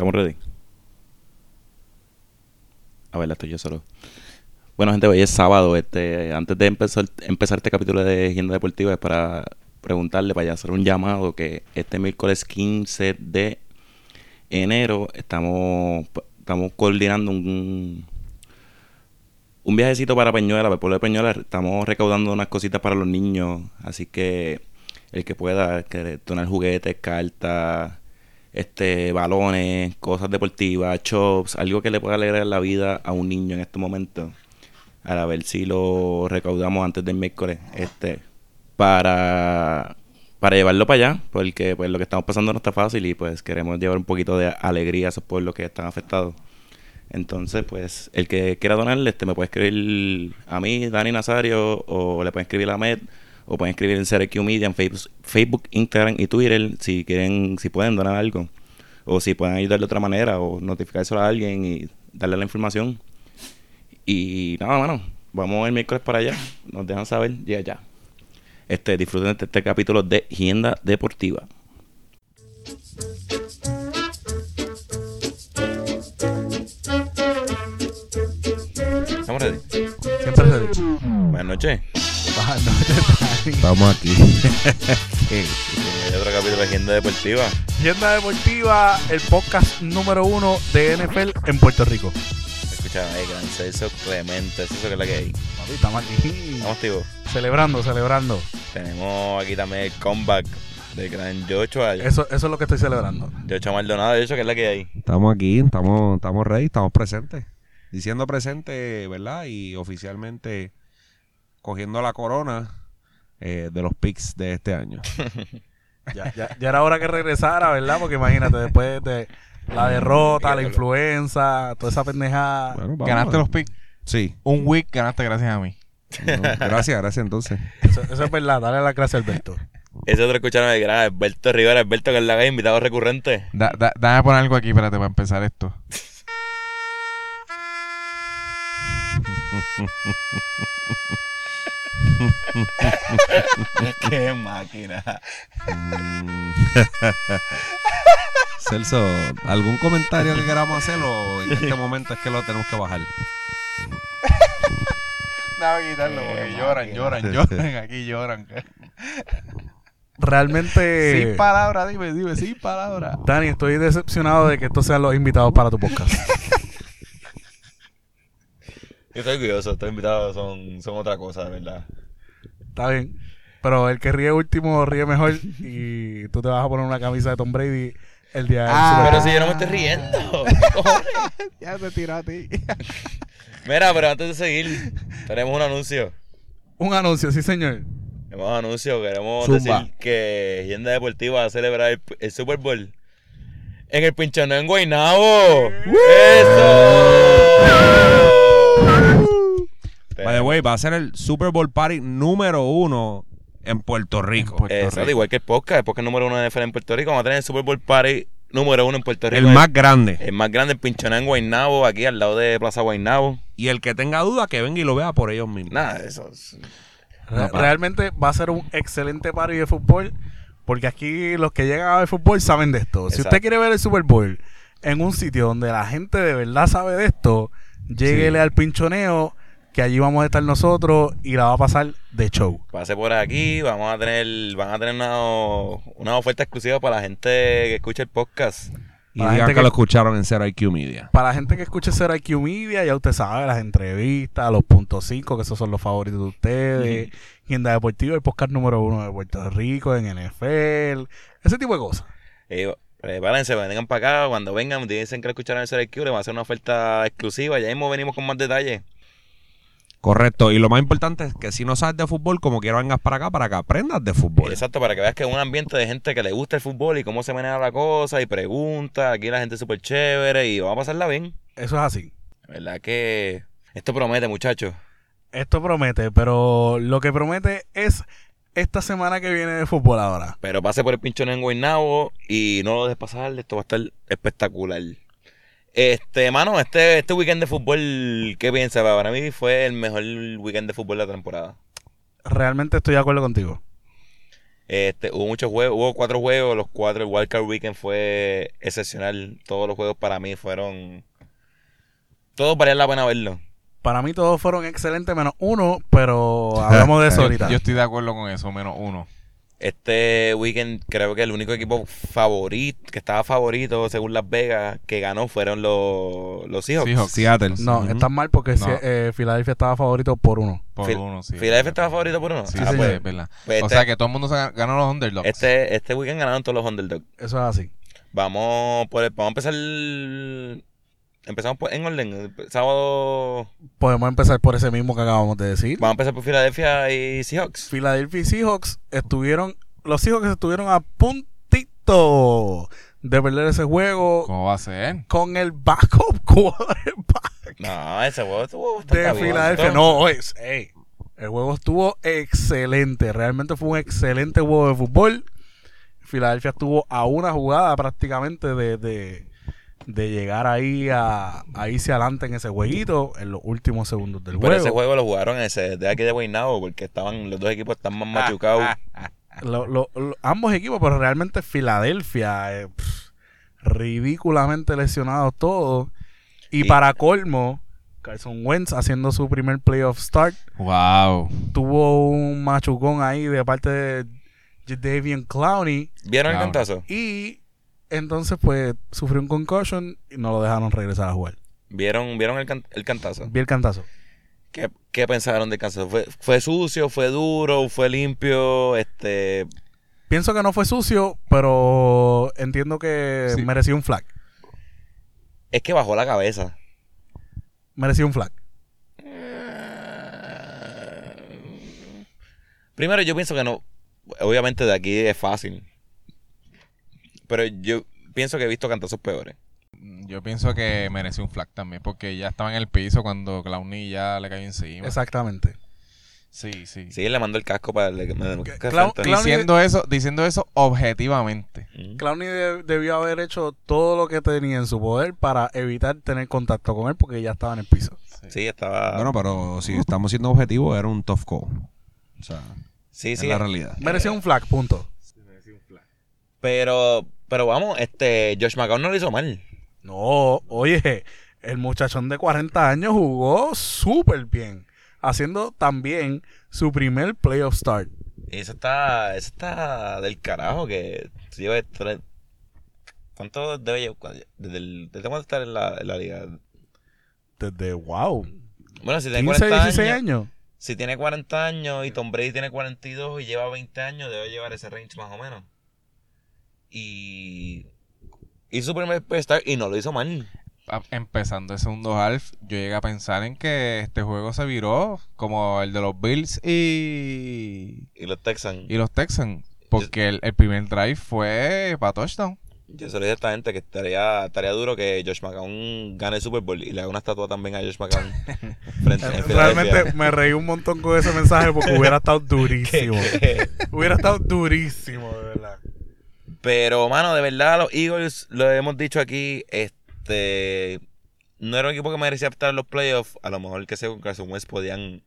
¿Estamos ready? A ver, estoy yo solo. Bueno, gente, hoy es sábado. Este, antes de empezar, empezar este capítulo de Agenda Deportiva, es para preguntarle, para hacer un llamado que este miércoles 15 de enero estamos, estamos coordinando un, un viajecito para Peñuela, para el pueblo de Peñuela. Estamos recaudando unas cositas para los niños, así que el que pueda que donar juguetes, cartas, este, balones, cosas deportivas, chops, algo que le pueda alegrar la vida a un niño en este momento. A ver si lo recaudamos antes del miércoles, este, para, para llevarlo para allá, porque pues lo que estamos pasando no está fácil y pues queremos llevar un poquito de alegría a esos pueblos que están afectados. Entonces, pues, el que quiera donarle, este me puede escribir a mí, Dani Nazario, o le puede escribir a Med, o pueden escribir en CRQ Media en Facebook, Instagram y Twitter si quieren, si pueden donar algo. O si pueden ayudar de otra manera, o notificárselo a alguien y darle la información. Y nada, mano, vamos el miércoles para allá. Nos dejan saber, ya, ya. Este, disfruten de este capítulo de Hienda Deportiva. ¿Estamos ready? Siempre ready. Buenas noches. Buenas noches, Estamos aquí. Hay otro capítulo de Agenda Deportiva. Agenda Deportiva, el podcast número uno de NFL en Puerto Rico. Escucha, ahí, gran Celso Clemente, eso es lo que es la que hay. Papi, estamos aquí. Estamos, tío. Celebrando, celebrando. Tenemos aquí también el comeback de gran Joshua. Eso, eso es lo que estoy celebrando. Joshua Maldonado, eso que es la que hay. Estamos aquí, estamos, estamos ready, estamos presentes. Diciendo presente, ¿verdad? Y oficialmente cogiendo la corona eh, de los picks de este año. Ya, ya, ya era hora que regresara, ¿verdad? Porque imagínate, después de la derrota, la influenza, toda esa pendejada. Bueno, vamos. Ganaste los picks. Sí. Un week ganaste gracias a mí. No, gracias, gracias entonces. Eso, eso es verdad, dale la clase a Alberto. Ese otro escucharon de gran Alberto Rivera, Alberto que es la invitado recurrente. Da, da, dame poner algo aquí, espérate, para empezar esto. Qué máquina. Celso, ¿algún comentario que queramos hacer o en este momento es que lo tenemos que bajar? Dame quitarlo porque lloran, lloran, lloran. Aquí lloran. Realmente, Sin palabras, dime, dime, sin palabras. Dani, estoy decepcionado de que estos sean los invitados para tu podcast. Yo estoy orgulloso, estos invitados son, son otra cosa, de verdad. Está bien. Pero el que ríe último ríe mejor y tú te vas a poner una camisa de Tom Brady el día del Ah, Pero si yo no me estoy riendo. Ya te tiró a ti. Mira, pero antes de seguir, tenemos un anuncio. Un anuncio, sí, señor. Tenemos un anuncio, queremos Zumba. decir que Agenda Deportiva va a celebrar el, el Super Bowl en el Pinchoneo en Guaynabo. ¡Eso! By the way, va a ser el Super Bowl Party número uno en Puerto Rico. En Puerto Exacto, Rico. igual que el podcast, el podcast número uno de NFL en Puerto Rico. Vamos a tener el Super Bowl Party número uno en Puerto Rico. el más grande. el más grande, el Pinchoneo en Guaynabo, aquí al lado de Plaza Guaynabo. Y el que tenga duda, que venga y lo vea por ellos mismos. Nada, eso. es- Re- Realmente va a ser un excelente party de fútbol porque aquí los que llegan a ver fútbol saben de esto. Si usted quiere ver el Super Bowl en un sitio donde la gente de verdad sabe de esto, lléguele al pinchoneo que allí vamos a estar nosotros y la va a pasar de show. Pase por aquí, vamos a tener, van a tener una, una oferta exclusiva para la gente que escucha el podcast. Y Para la digan gente que, que- lo escucharon en Zero IQ Media. Para la gente que escuche Cero IQ Media, ya usted sabe, las entrevistas, los puntos 5, que esos son los favoritos de ustedes, Agenda Deportiva, el podcast número uno de Puerto Rico, en NFL, ese tipo de cosas. Eh, prepárense, vengan para acá. Cuando vengan, dicen que lo escucharon en el Q, le va a hacer una oferta exclusiva. Ya mismo venimos con más detalles. Correcto. Y lo más importante es que si no sabes de fútbol, como quiera vengas para acá, para que aprendas de fútbol. Exacto, para que veas que es un ambiente de gente que le gusta el fútbol y cómo se maneja la cosa y pregunta. Aquí la gente es súper chévere y vamos a pasarla bien. Eso es así. La verdad que esto promete, muchachos. Esto promete, pero lo que promete es esta semana que viene de fútbol ahora. Pero pase por el pinchón en Guaynabo y no lo dejes pasar. Esto va a estar espectacular. Este, mano, este, este weekend de fútbol, ¿qué piensas? Para mí fue el mejor weekend de fútbol de la temporada. Realmente estoy de acuerdo contigo. Este, hubo muchos juegos, hubo cuatro juegos, los cuatro, el Wildcard Weekend fue excepcional. Todos los juegos para mí fueron. Todos valían la pena verlo. Para mí todos fueron excelentes menos uno, pero hablamos de eso ahorita. Yo estoy de acuerdo con eso, menos uno. Este weekend creo que el único equipo favorito, que estaba favorito según Las Vegas, que ganó fueron los, los Seahawks. Seahawks. Seattle. No, Ujú. están mal porque No. si- eh, Filadelfia estaba favorito por uno. Por Fil- uno, sí. Filadelfia estaba favorito por uno. Sí, Ah, sí, pues, es verdad. pues o este- sea que todo el mundo ganó los underdogs. este, este weekend ganaron todos los underdogs. Eso es así. Vamos por el- vamos a empezar el- empezamos por- en orden. Sábado Podemos empezar por ese mismo que acabamos de decir. vamos a empezar por Filadelfia y Seahawks. Philadelphia y Seahawks estuvieron, los Seahawks estuvieron a puntito de perder ese juego ¿Cómo va a ser? con el backup quarterback No, ese juego estuvo bastante de. Filadelfia. No, es, el juego estuvo excelente. Realmente fue un excelente juego de fútbol. Filadelfia estuvo a una jugada prácticamente de, de, de llegar ahí a, a irse adelante en ese jueguito en los últimos segundos del Pero juego. ese juego lo jugaron ese de aquí de Guaynabo porque estaban los dos equipos están más machucados. Lo- lo- lo- ambos equipos, pero realmente Filadelfia, eh, pff, ridículamente lesionados todos. Y, Y- para colmo, Carson Wentz haciendo su primer playoff start, Wow. tuvo un machucón ahí de parte de Jadavian Clowney ¿Vieron el cantazo? y entonces pues sufrió un concussion y no lo dejaron regresar a jugar. ¿Vieron, vieron el, can- el cantazo? Vi el cantazo. ¿Qué, qué pensaron del cantazo? ¿Fue, ¿Fue sucio? ¿Fue duro? ¿Fue limpio? Este, Pienso que no fue sucio, pero entiendo que Sí. merecía un flag. es que bajó la cabeza. Merecía un flag. Primero, yo pienso que no. Obviamente, de aquí es fácil. Pero yo pienso que he visto cantazos peores. Yo pienso que mereció un flag también, porque ya estaba en el piso cuando Clowney ya le cayó encima. Exactamente. Sí, sí. Sí, le mandó el casco para darle. me- Que- Clown- Diciendo eso, diciendo eso objetivamente. Mm. Clowney de- debió haber hecho todo lo que tenía en su poder para evitar tener contacto con él porque ya estaba en el piso. Sí, estaba. Bueno, pero si estamos siendo objetivos, era un tough call. O sea, sí, es sí. la realidad. Merecía un flag, punto. Pero, pero vamos, este, Josh McCown no lo hizo mal. No, oye, el muchachón de 40 años jugó súper bien, haciendo también su primer playoff start. Y eso está, eso está del carajo que lleva tres- ¿Cuánto debe llevar? Desde, el, desde cuándo está en la, en la liga? Desde, wow, Bueno, si tiene 15, 40 16 años, años. si tiene 40 años y Tom Brady tiene 42 y lleva 20 años, debe llevar ese range más o menos. Y hizo su primer start y no lo hizo mal. Empezando el segundo half, yo llegué a pensar en que este juego se viró como el de los Bills y, Y los Texans. y los Texans. Porque el, el primer drive fue para touchdown. Yo se lo dije a esta gente que estaría, estaría duro que Josh McCown gane el Super Bowl y le haga una estatua también a Josh McCown. frente, Realmente me reí un montón con ese mensaje porque hubiera estado durísimo. Hubiera estado durísimo, de verdad. Pero, mano, de verdad, los Eagles, lo hemos dicho aquí, este. No era un equipo que merecía estar en los playoffs. A lo mejor que según Carson Wentz podían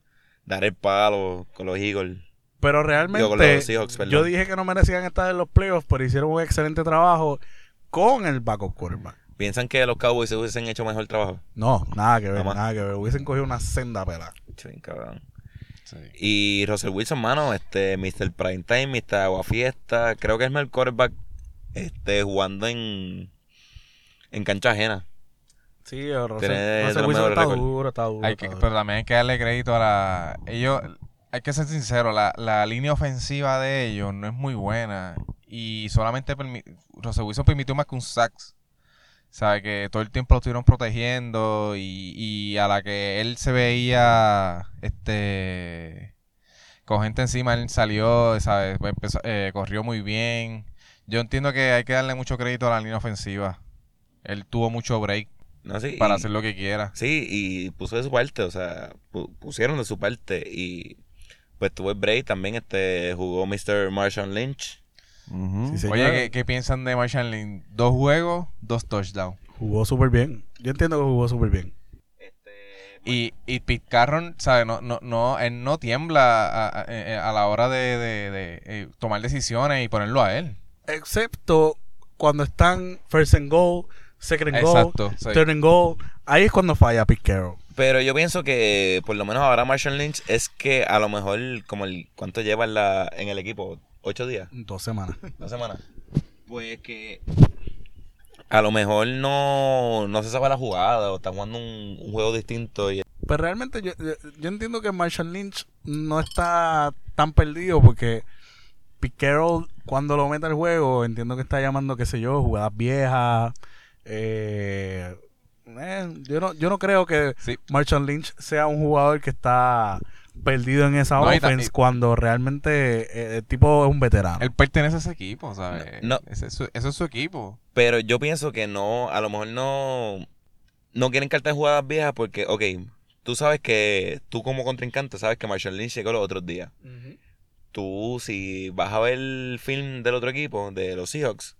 dar el palo con los Eagles. Pero Digo, con realmente, los Seahawks, perdón. yo dije que no merecían estar en los playoffs, pero hicieron un excelente trabajo con el backup quarterback. ¿Piensan que los Cowboys se hubiesen hecho mejor trabajo? No, nada que ver, Nada que ver. Hubiesen cogido una senda pela. Chin, cabrón. Sí. Y Russell Wilson, mano, este, Mr. Primetime, Mr. Aguafiesta. Creo que es el mejor quarterback este, jugando en, en cancha ajena. Sí, Tiene está duro, está duro. Hay está que- duro. pero también hay que darle crédito a la... Ellos, hay que ser sincero, la, la línea ofensiva de ellos no es muy buena. Y solamente permi- Russell Wilson permitió más que un sacks. Sabe que todo el tiempo lo estuvieron protegiendo y, y a la que él se veía este con gente encima, él salió, ¿sabes? Empezó- eh, corrió muy bien. Yo entiendo que hay que darle mucho crédito a la línea ofensiva. Él tuvo mucho break ¿no? Sí, para y- hacer lo que quiera. Sí, y puso de su parte, o sea, pu- pusieron de su parte y pues tuvo el break también, este, jugó Mr. Marshall Lynch. Sí. Oye, ¿qué, qué piensan de Marshall Lynch? Dos juegos, dos touchdowns. Jugó súper bien. Yo entiendo que jugó súper bien. Y, y Pete Carroll, ¿sabes? No, no, no, él no tiembla a, a- a la hora de, de- de, eh, tomar decisiones y ponerlo a él. Excepto cuando están first and goal, second and goal, Exacto. sí. third and goal. Ahí es cuando falla Pete Carroll. Pero yo pienso que por lo menos ahora Marshall Lynch es que a lo mejor, como el cuánto lleva en, la, en el equipo, ocho días, Dos semanas. dos semanas. Pues que a lo mejor no, no se sabe la jugada o está jugando un, un juego distinto y Pero realmente yo, yo, yo entiendo que Marshall Lynch no está tan perdido porque Pete Carroll, cuando lo mete al juego, entiendo que está llamando, qué sé yo, jugadas viejas. Eh, eh, yo, no, yo no creo que Sí. Marshall Lynch sea un jugador que está perdido en esa No, offense y- cuando realmente eh, el tipo es un veterano. Él pertenece a ese equipo, ¿sabes? No. Ese es su, ese es su equipo. Pero yo pienso que no, a lo mejor no, no quieren cartar jugadas viejas porque, ok, tú sabes que tú como contrincante sabes que Marshall Lynch llegó los otros días. Tú, si vas a ver el film del otro equipo, de los Seahawks,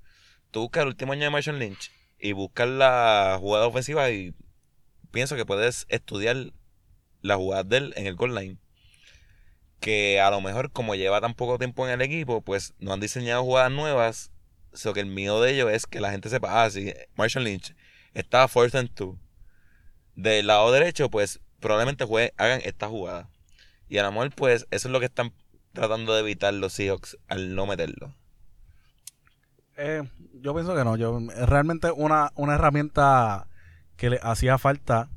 tú buscas el último año de Marshall Lynch y buscas la jugada ofensiva y pienso que puedes estudiar la jugada de él en el goal line. Que a lo mejor, como lleva tan poco tiempo en el equipo, pues no han diseñado jugadas nuevas. So que el miedo de ellos es que la gente sepa, ah, si Marshall Lynch está fourth and two. Del lado derecho, pues probablemente hagan esta jugada. Y a lo mejor, pues, eso es lo que están tratando de evitar los Seahawks al no meterlo. Eh, yo pienso que no. Yo, realmente una, una herramienta que le hacía falta,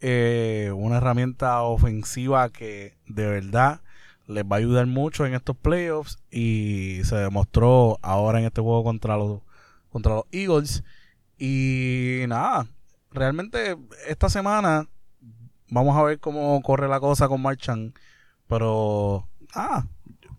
eh, una herramienta ofensiva que de verdad les va a ayudar mucho en estos playoffs y se demostró ahora en este juego contra los, contra los Eagles. Y nada, realmente esta semana vamos a ver cómo corre la cosa con Marchand, pero ah,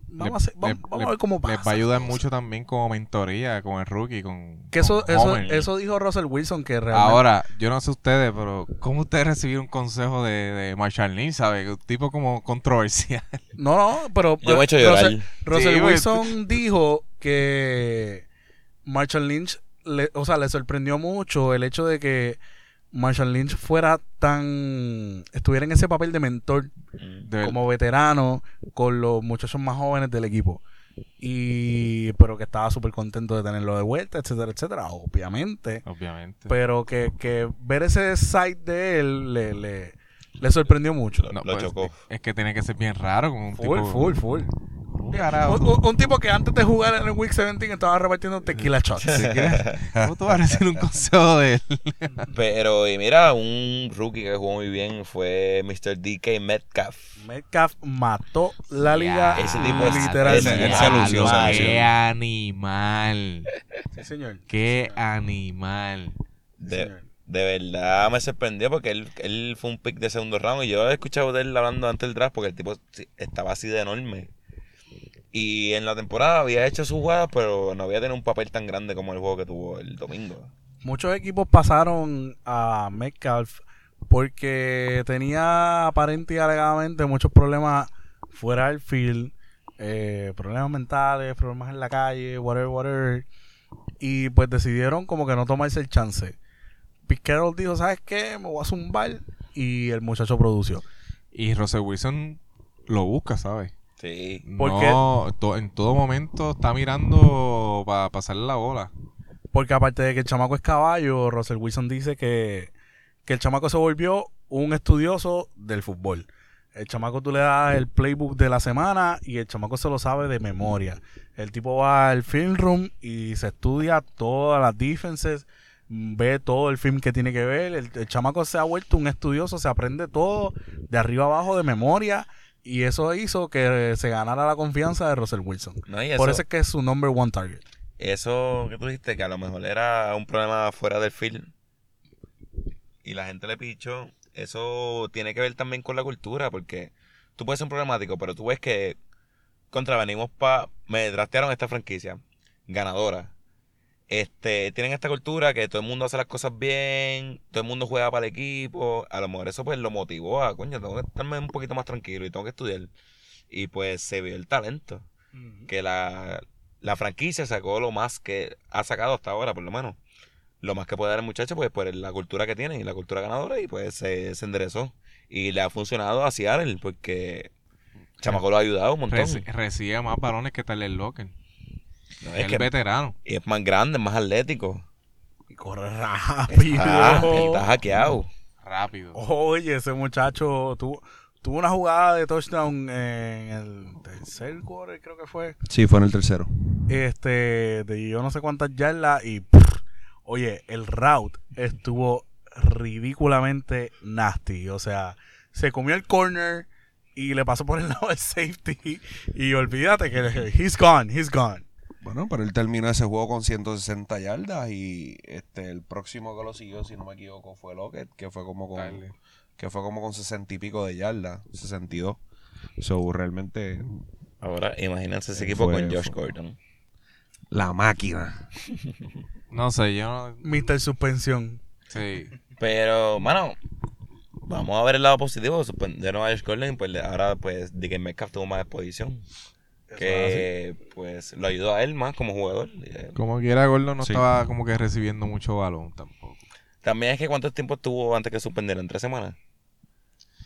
vamos, a, vamos, le- vamos a ver cómo pasa. Les va a ayudar mucho también como mentoría con el rookie, con, Que eso, con eso, dijo Russell Wilson que realmente... Ahora, yo no sé ustedes, pero ¿cómo ustedes recibieron un consejo de, de Marshall Lynch, ¿sabes? Un tipo como controversial. No, no, pero... Yo me he hecho llorar. Russell, Russell Sí. Wilson dijo que Marshall Lynch, le, o sea, le sorprendió mucho el hecho de que Marshall Lynch fuera tan... estuviera en ese papel de mentor. De- como veterano con los muchachos más jóvenes del equipo. Y... pero que estaba súper contento de tenerlo de vuelta, etcétera, etcétera, obviamente. Obviamente. Pero que, que ver ese side de él le, le, le sorprendió mucho. Lo, No, lo pues, chocó. Es que tiene que ser bien raro con un Full, tipo... full, full. Carajo. Un, un- un tipo que antes de jugar en el Week 17 estaba repartiendo tequila shots. ¿Cómo tú vas a recibir un consejo de él? Pero, y mira, un rookie que jugó muy bien fue Mr. DK Metcalf. Metcalf mató la liga Ese tipo es- literalmente. él se lució. Qué animal. Sí, señor. Qué animal. De, señor. de verdad me sorprendió porque él, él fue un pick de segundo round y yo he escuchado de él hablando antes del draft porque el tipo sí, estaba así de enorme. Y en la temporada había hecho sus jugadas, pero no había tenido un papel tan grande como el juego que tuvo el domingo. Muchos equipos pasaron a Metcalf porque tenía aparente y alegadamente muchos problemas fuera del field, eh, problemas mentales, problemas en la calle, whatever, whatever. Y pues decidieron como que no tomarse el chance. Carroll dijo, ¿sabes qué? Me voy a zumbar. Y el muchacho produció. Y Russell Wilson lo busca, ¿sabes? Sí. ¿Por no, to- en todo momento está mirando para pasarle la bola. Porque aparte de que el chamaco es caballo, Russell Wilson dice que, que el chamaco se volvió un estudioso del fútbol. El chamaco tú le das el playbook de la semana y el chamaco se lo sabe de memoria. El tipo va al film room y se estudia todas las defenses, mm, ve todo el film que tiene que ver. El, el chamaco se ha vuelto un estudioso, se aprende todo de arriba abajo de memoria y eso hizo que se ganara la confianza de Russell Wilson. No, y eso, Por eso es que es su number one target. eso que tú dijiste, que a lo mejor era un problema fuera del field y la gente le pichó, eso tiene que ver también con la cultura, porque tú puedes ser un problemático, pero tú ves que contra venimos pa me draftearon esta franquicia ganadora. Este, tienen esta cultura que todo el mundo hace las cosas bien, todo el mundo juega para el equipo, a lo mejor eso pues lo motivó a, coño, tengo que estarme un poquito más tranquilo y tengo que estudiar. Y pues se vio el talento, que la, la franquicia sacó lo más que ha sacado hasta ahora, por lo menos. Lo más que puede dar el muchacho, pues por la cultura que tiene y la cultura ganadora, y pues se, se enderezó. Y le ha funcionado a Seattle porque Chamaco lo ha ayudado un montón. Reci- recibe más balones que Tyler Locker. No, Es es, que, veterano. y es más grande, más atlético. Y corre rápido. Él está hackeado. Rápido. Oye, ese muchacho tuvo, tuvo una jugada de touchdown en el tercer quarter, creo que fue. Sí, fue en el tercero. Este, de yo no sé cuántas yardas y pff, oye, el route estuvo ridículamente nasty. O sea, se comió el corner y le pasó por el lado del safety. Y olvídate que he's gone, he's gone. Bueno, pero él terminó ese juego con 160 yardas y este el próximo que lo siguió, si no me equivoco, fue Lockett, que fue como con Dale. que fue como con 60 y pico de yardas, 62. So, realmente Ahora, imagínense ese equipo fue- con Josh fue- Gordon. la máquina. No sé, yo no. Mr. Suspensión. Sí. Pero, mano, vamos a ver el lado positivo. Suspendieron a Josh Gordon y pues ahora pues DK Metcalf tuvo más exposición. Que pues lo ayudó a él más como jugador. Eh, Como quiera, Gordon no Sí. estaba como que recibiendo mucho balón tampoco. También es que cuánto tiempo estuvo antes que suspendieran, tres semanas.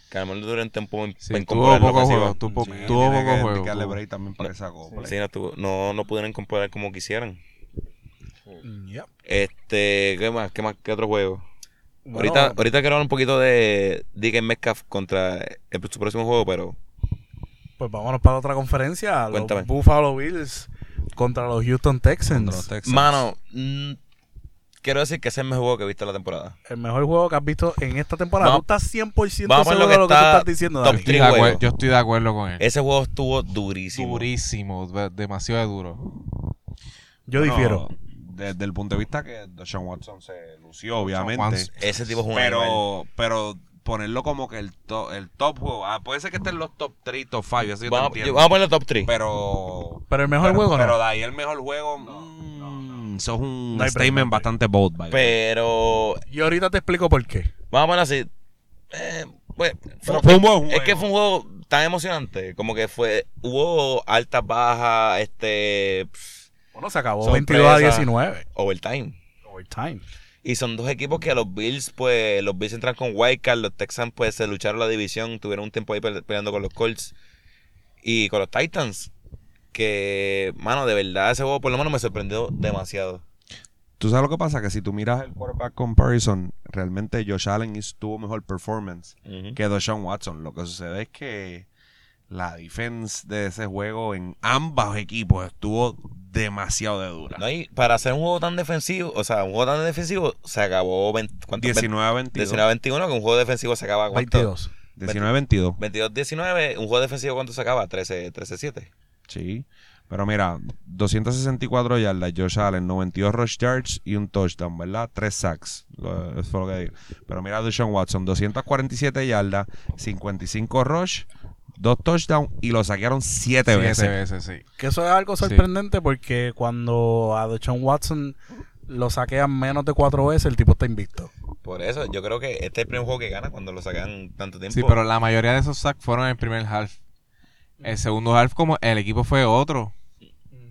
Que a lo mejor duró un tiempo en, Sí, en tuvo poco juego, tuvo, Sí, tuvo tiene poco que juego. también para. Sí, no, tuvo- no, no pudieron componer como quisieran. Yep. Este, ¿qué más? ¿Qué más? ¿Qué otro juego? Bueno, ahorita, ahorita quiero hablar un poquito de DK Metcalf contra el, su próximo juego, pero Pues vámonos para otra conferencia. Cuéntame. Los Buffalo Bills contra los Houston Texans. Contra los Texans. Mano, mm, quiero decir que ese es el mejor juego que he visto en la temporada. El mejor juego que has visto en esta temporada. Vamos- tú estás 100% vamos a seguro ver de lo lo que que tú está estás diciendo, top yo estoy de acuerdo con él. Ese juego estuvo durísimo. Durísimo, de- demasiado duro. Yo Bueno, difiero. Desde el punto de vista que Deshaun Watson se lució, obviamente. Watson. Ese tipo es un animal. Pero, pero ponerlo como que el, to- el top juego. Ah, puede ser que esté en los top 3, top 5. Eso yo te Vamos, entiendo. yo- vamos a poner el top 3. Pero. Pero el mejor pero, juego no. Pero de ahí el mejor juego. mm, Eso es un No statement break. bastante bold, by the way. Pero, Y ahorita te explico por qué. vamos a ponerlo así. Eh, pues, Pero fue un buen juego. Es que fue un juego tan emocionante. Como que fue. Hubo altas, bajas, este. pff, Bueno, se acabó Sorpresa. 22 a 19. overtime. Overtime. Y son dos equipos que a los Bills, pues, los Bills entran con Wildcard, los Texans, pues, se lucharon la división, tuvieron un tiempo ahí pe- peleando con los Colts y con los Titans. Que, mano, de verdad, ese juego por lo menos me sorprendió demasiado. Tú sabes lo que pasa, que si tú miras el quarterback comparison, realmente Josh Allen tuvo mejor performance Ujú. que Deshaun Watson. Lo que sucede es que la defense de ese juego en ambos equipos estuvo demasiado de dura. No, y para hacer un juego tan defensivo, o sea, un juego tan defensivo, se acabó 20, ¿cuánto? 19 a 22. 19 21, que un juego defensivo se acaba ¿cuánto? 22. 19 a 22. 22-19, un juego defensivo ¿cuánto se acaba? 13-7. Sí. Pero mira, 264 yardas, Josh Allen, 92 rush yards y un touchdown, ¿verdad? Tres sacks. Lo- Eso fue lo que digo. Pero mira, Deshaun Watson, 247 yardas, 55 rush, dos touchdowns y lo saquearon siete, Siete veces. veces, sí. Que eso es algo sorprendente porque cuando a Deshaun Watson lo saquean menos de cuatro veces, el tipo está invicto. Por eso, yo creo que este es el primer juego que gana cuando lo sacan tanto tiempo. Sí, pero la mayoría de esos sacks fueron en el primer half. El segundo half, como el equipo fue otro.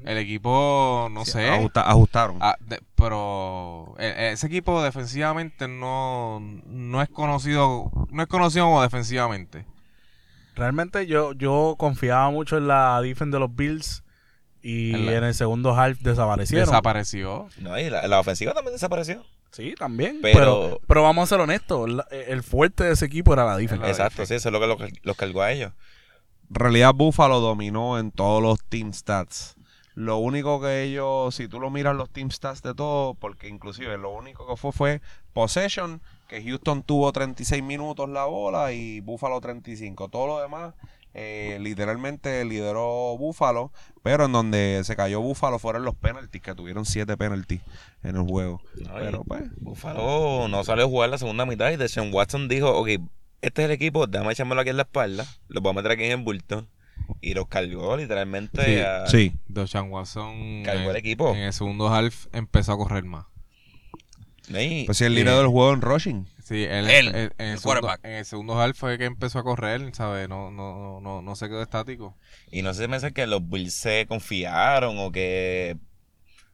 El equipo, no sé. Ajusta- ajustaron. Ah, de- pero e- ese equipo defensivamente no, no es conocido no es conocido como defensivamente. Realmente yo, yo confiaba mucho en la defense de los Bills y En la- en el segundo half desaparecieron. Desapareció. No, y la, la ofensiva también desapareció. sí, también. Pero- Pero, pero, vamos a ser honestos. la- el fuerte de ese equipo era la defense. La Exacto, defensa. sí, eso es lo que los, los cargó a ellos. En realidad Buffalo dominó en todos los team stats. Lo único que ellos, si tú lo miras los team stats de todo, porque inclusive lo único que fue fue possession, que Houston tuvo 36 minutos la bola y Buffalo 35. Todo lo demás, eh, literalmente lideró Buffalo, pero en donde se cayó Buffalo fueron los penalties, que tuvieron 7 penalties en el juego. No, pero pues, Buffalo no salió a jugar la segunda mitad y Deshaun Watson dijo, ok, este es el equipo, déjame echármelo aquí en la espalda, los voy a meter aquí en el bulto. Y los cargó literalmente Sí, a- sí. Deshaun Watson Cargó el equipo. en el segundo half empezó a correr más. Y- Pues sí, el Sí. líder del juego en rushing. Sí, él, Él, en, en el el segundo, quarterback. en el segundo half fue que empezó a correr, ¿sabes? No, no, no, no, no se quedó estático. Y no sé si me dice que los Bills se confiaron o que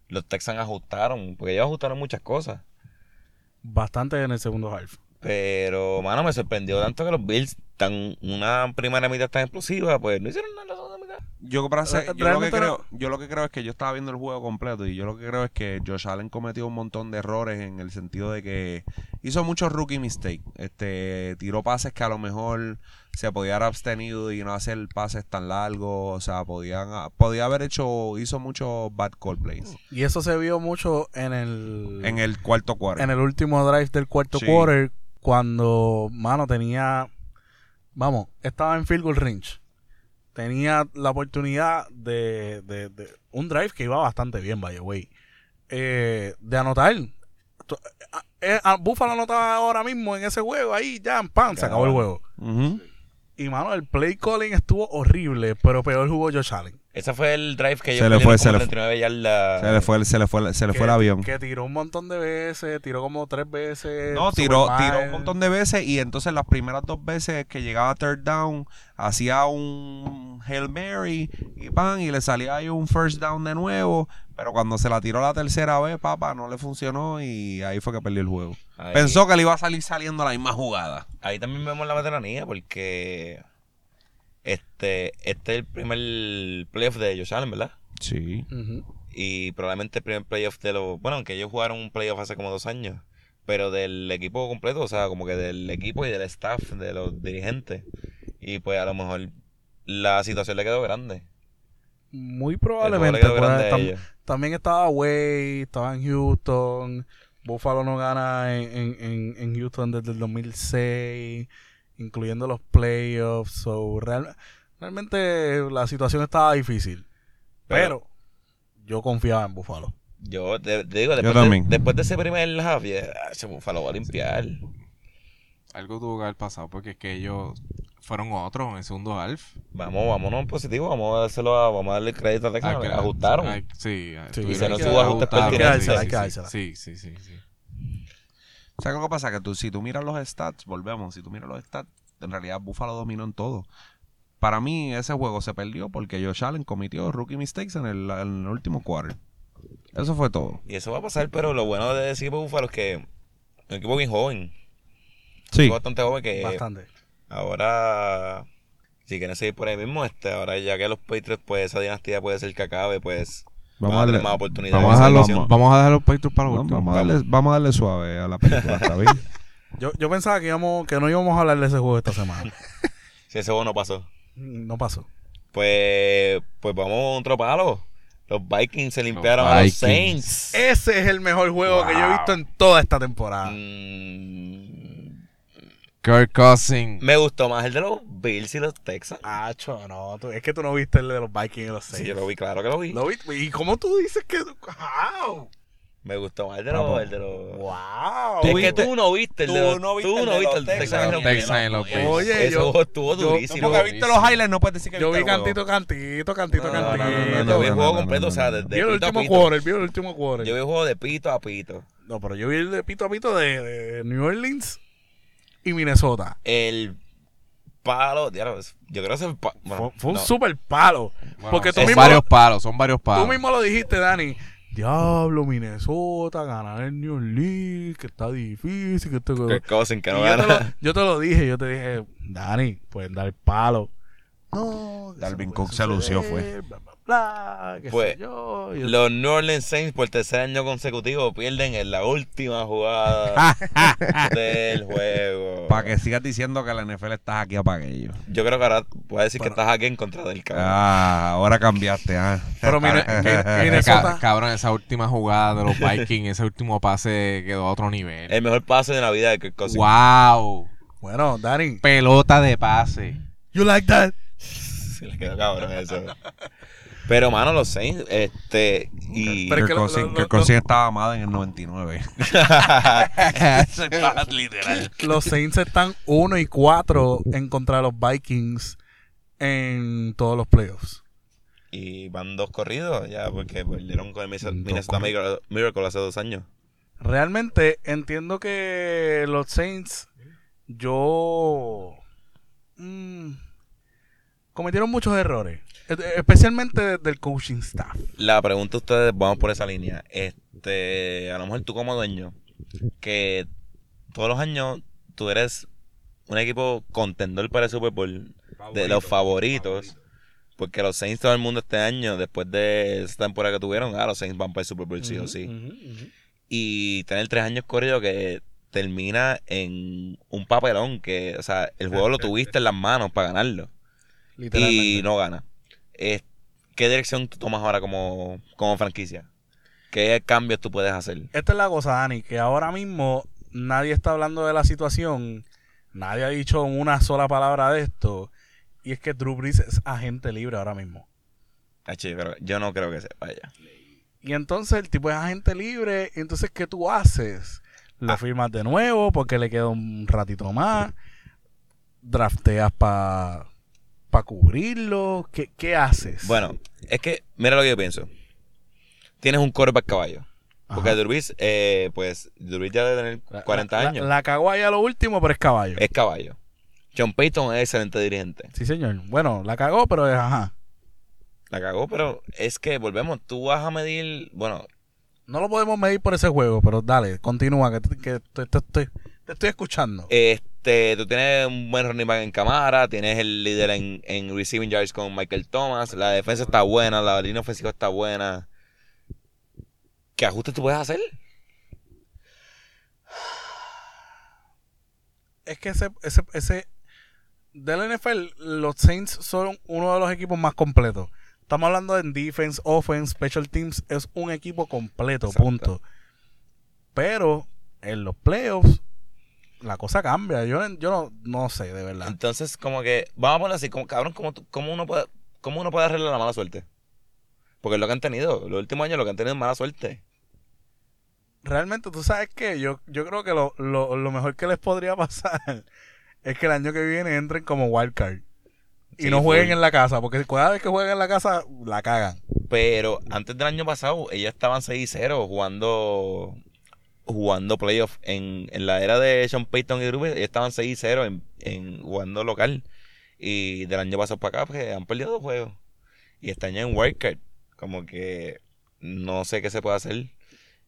los Texans ajustaron, porque ellos ajustaron muchas cosas. Bastante en el segundo half. Pero, mano, me sorprendió tanto que los Bills, tan una primera mitad tan explosiva, pues no hicieron nada Yo, para ser- yo, lo que creo, yo lo que creo es que yo estaba viendo el juego completo y yo lo que creo es que Josh Allen cometió un montón de errores en el sentido de que hizo muchos rookie mistakes. Este, tiró pases que a lo mejor se podía haber abstenido y no hacer pases tan largos. O sea, podían, podía haber hecho, hizo muchos bad call plays Y eso se vio mucho en el, en el cuarto cuarto. en el último drive del cuarto Sí. quarter, cuando, mano, tenía, vamos, estaba en field goal range. Tenía la oportunidad de, de, de- un drive que iba bastante bien, by the way, eh, de anotar. To- eh, a- Buffalo anotaba ahora mismo en ese juego, ahí ya, ¡pam! Se acabó el juego. Y, mano, el play calling estuvo horrible, pero peor jugó Josh Allen. Ese fue el drive que Se le fue, se le fue. 39 yardas. Se le fue, el- se le fue, el- se le fue el avión. Que tiró un montón de veces, tiró como tres veces. No, tiró, mal. tiró un montón de veces y entonces las primeras dos veces que llegaba a third down hacía un Hail Mary y pan y le salía ahí un first down de nuevo, pero cuando se la tiró la tercera vez, papá, no le funcionó y ahí fue que perdió el juego. Ahí- Pensó que le iba a salir saliendo la misma jugada. Ahí también vemos la veteranía porque este, este es el primer playoff de Josh Allen, ¿verdad? Sí. Y probablemente el primer playoff de los... Bueno, aunque ellos jugaron un playoff hace como dos años. Pero del equipo completo, o sea, como que del equipo y del staff, de los dirigentes. Y pues a lo mejor la situación le quedó grande. Muy probablemente. pues, grande a tam- ellos. también estaba Wade, estaba en Houston. Buffalo no gana en, en, en- en Houston desde el 2006, incluyendo los playoffs. So, real- realmente la situación estaba difícil. Pero, yo confiaba en Buffalo. Yo te, te digo, después de, también. después de ese primer half, ah, ese Buffalo va a limpiar. Algo tuvo que haber pasado porque es que ellos fueron otros en el segundo half. Vamos, vámonos en positivo, vamos a dárselo a, vamos a darle crédito a Texas, que- ajustaron. sí, Sí, tuvieron y se nos que tuvo ajustes pertinentes. sí, Hay que sí. Sí, sí, sí, sí. O sea, ¿qué es lo que pasa? Que tú, si tú miras los stats, volvemos, si tú miras los stats, en realidad Buffalo dominó en todo. Para mí ese juego se perdió porque Josh Allen cometió rookie mistakes en el, en el último quarter. Eso fue todo. Y eso va a pasar, pero lo bueno de ese equipo de Buffalo es que es un equipo bien joven. Un Sí. equipo bastante joven que Bastante. ahora, si quieren seguir por ahí mismo, este, ahora ya que los Patriots, pues esa dinastía puede ser que acabe, pues Vamos a darle, más oportunidades. vamos a dejarlo-. Vamos a dejar los Patriots para vamos, último. vamos a darle, vamos a darle suave a la película, ¿está bien? Yo, yo pensaba que, íbamos, que no íbamos a hablar de ese juego esta semana. Si ese juego no pasó. no pasó. Pues, pues vamos a otro palo. Los Vikings se limpiaron a los. Saints. Ese es el mejor juego que yo he visto en toda esta temporada. Mm, Kirk Cousins. me gustó más el de los Bills y los Texans. Acho, no, tú- es que tú no viste el de los Vikings y los Sí, Saints. yo lo vi, claro que lo vi. ¿Lo viste? ¿Y cómo tú dices que.? ¡Wow! Me gustó más el de los... El de los... ¡Wow! Es que tú no viste el de los... no viste tú no viste los el de Texans Texans y los Texans y los Bills. Oye, Ese yo- estuvo yo- durísimo. Porque viste los highlights, no puedes decir que Yo vi cantito, cantito, cantito, cantito. no, no, no, Yo no, vi el juego completo, o sea, desde Vi el último quarter, vi el último quarter. Yo vi el juego de pito a pito. No, pero yo vi el de pito a pito de New Orleans y Minnesota. El palo, diablo, yo creo que es el pa- bueno, fue fue un no. super palo. Bueno, porque tú son mismo, varios palos, son varios palos. tú mismo lo dijiste, Dani. Diablo, Minnesota, ganar el New Orleans, que está difícil, que esto que... Que no yo, te lo, yo te lo dije, yo te dije, Dani, pueden dar palo. No, puede Cook se lució, fue. suceder, Bla, bla, bla, qué Pues, sé yo. Y yo- Los New Orleans Saints por tercer año consecutivo pierden en la última jugada del juego. Para que sigas diciendo que la NFL está aquí para aquello. Yo creo que ahora voy a decir Bueno. que estás aquí en contra del cabrón. Ah, ahora cambiaste, ah. Pero que, Minnesota, ca- cabrón, esa última jugada de los Vikings, ese último pase quedó a otro nivel. El mejor pase de la vida de Kirk Cousins. ¡Wow! bueno, Dani, Pelota de pase. you like that? Se le quedó cabrón eso. Pero, mano, los Saints, este, y... Pero es que Kirk lo- Cousins- Kirk estaba amada en el 99. Eso literal. Los Saints están 1 y 4 en contra de los Vikings en todos los playoffs. Y van dos corridos ya, porque perdieron con el Minnesota Miracle hace dos años. Realmente entiendo que los Saints, yo... mm, cometieron muchos errores, especialmente del coaching staff. La pregunta a ustedes, vamos por esa línea. Este, a lo mejor tú como dueño, que todos los años tú eres un equipo contendor para el Super Bowl, de los favoritos, porque los Saints todo el mundo este año, después de esa temporada que tuvieron, ah, los Saints van para el Super Bowl sí o sí. Y tener tres años corridos que termina en un papelón, que, o sea, el juego lo tuviste en las manos para ganarlo. Literalmente. y no gana. Eh, ¿Qué dirección tú tomas ahora como, como franquicia? ¿Qué cambios tú puedes hacer? Esta es la cosa, Dani, que ahora mismo nadie está hablando de la situación, nadie ha dicho una sola palabra de esto, y es que Drew Brees es agente libre ahora mismo. Achi, pero yo no creo que se vaya. Y entonces el tipo es agente libre, y entonces ¿qué tú haces? Lo Ah. firmas de nuevo porque le queda un ratito más, drafteas para pa cubrirlo, ¿Qué, ¿qué haces? Bueno, es que, mira lo que yo pienso. Tienes un quarterback caballo. Porque Brees, eh, pues, Brees ya debe tener La- 40 la- años. La, cagó ahí a lo último, pero es caballo. Es caballo. John Payton es excelente dirigente. Sí, señor. Bueno, la cagó, pero es ajá. La cagó, pero es que volvemos. Tú vas a medir. Bueno, No lo podemos medir por ese juego, pero dale, continúa, que, te- que te, te- te- te estoy escuchando. Este, tú tienes un buen running back en cámara. Tienes el líder en, en receiving yards con Michael Thomas. La defensa está buena. La línea ofensiva está buena. ¿Qué ajustes tú puedes hacer? es que ese, ese, ese del NFL, los Saints son uno de los equipos más completos. Estamos hablando en defense, offense, special teams, es un equipo completo, Exacto. punto. Pero en los playoffs la cosa cambia. Yo, yo no, no sé, de verdad. Entonces, como que, vamos a ponerlo así, como cabrón, ¿cómo, cómo uno puede, cómo uno puede arreglar la mala suerte? Porque es lo que han tenido, los últimos años lo que han tenido es mala suerte. Realmente, tú sabes que yo, yo creo que lo, lo, lo mejor que les podría pasar es que el año que viene entren como wildcard. Y Sí, no jueguen en la casa, porque cada vez que jueguen en la casa, la cagan. Pero antes del año pasado, ellos estaban 6-0 jugando jugando playoff. En, en la era de Sean Payton y Drew estaban 6-0 en, en jugando local. Y del año pasado para acá, pues han perdido dos juegos. Y este año en wildcard. Como que no sé qué se puede hacer.